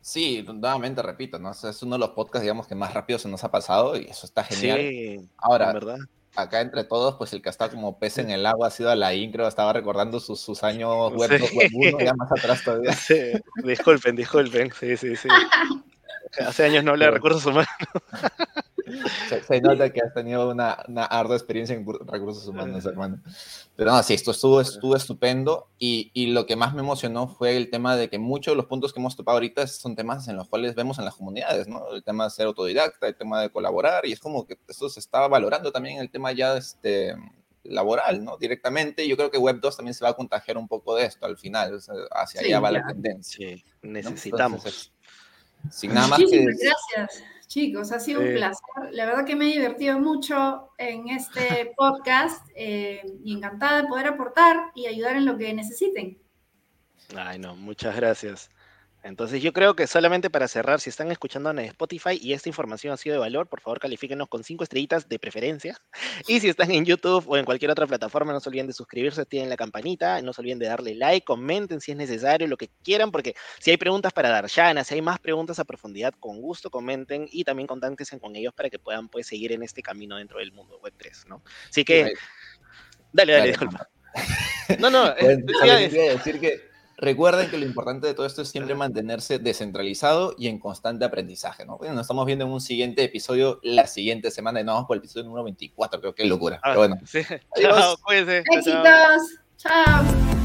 Sí, nuevamente repito, ¿no? Es uno de los podcasts, digamos, que más rápido se nos ha pasado y eso está genial. Sí, Ahora, verdad acá entre todos, pues el que está como pez en el agua ha sido Alain, creo, estaba recordando sus, sus años web ya más atrás todavía. Sí, disculpen, disculpen, sí, sí, sí. Hace años no hablé de recursos humanos. Se, nota que has tenido una, una, ardua experiencia en recursos humanos, hermano. Pero no, sí, esto estuvo, estuvo estupendo y, y, lo que más me emocionó fue el tema de que muchos de los puntos que hemos topado ahorita son temas en los cuales vemos en las comunidades, ¿no? El tema de ser autodidacta, el tema de colaborar y es como que esto se estaba valorando también el tema ya este, laboral, ¿no? Directamente. Yo creo que Web 2 también se va a contagiar un poco de esto al final, hacia allá va la tendencia. Sí, necesitamos. sin nada más que... Gracias. Chicos, ha sido un placer. La verdad que me he divertido mucho en este podcast eh, y encantada de poder aportar y ayudar en lo que necesiten. Ay, no, muchas gracias. Entonces yo creo que solamente para cerrar, si están escuchando en Spotify y esta información ha sido de valor, por favor califíquenos con cinco estrellitas de preferencia. Y si están en YouTube o en cualquier otra plataforma, no se olviden de suscribirse, tienen la campanita, no se olviden de darle like, comenten si es necesario, lo que quieran, porque si hay preguntas para dar Darshana, si hay más preguntas a profundidad, con gusto comenten y también contáctense con ellos para que puedan pues, seguir en este camino dentro del mundo web 3, ¿no? Así que, dale, dale, disculpa. No, no, eh, decir que Recuerden que lo importante de todo esto es siempre mantenerse descentralizado y en constante aprendizaje, ¿no? Bueno, nos estamos viendo en un siguiente episodio la siguiente semana y nos vamos por el episodio número 24, creo que locura. Ah, Pero bueno. Sí. Adiós. Chao, Éxitos. chao.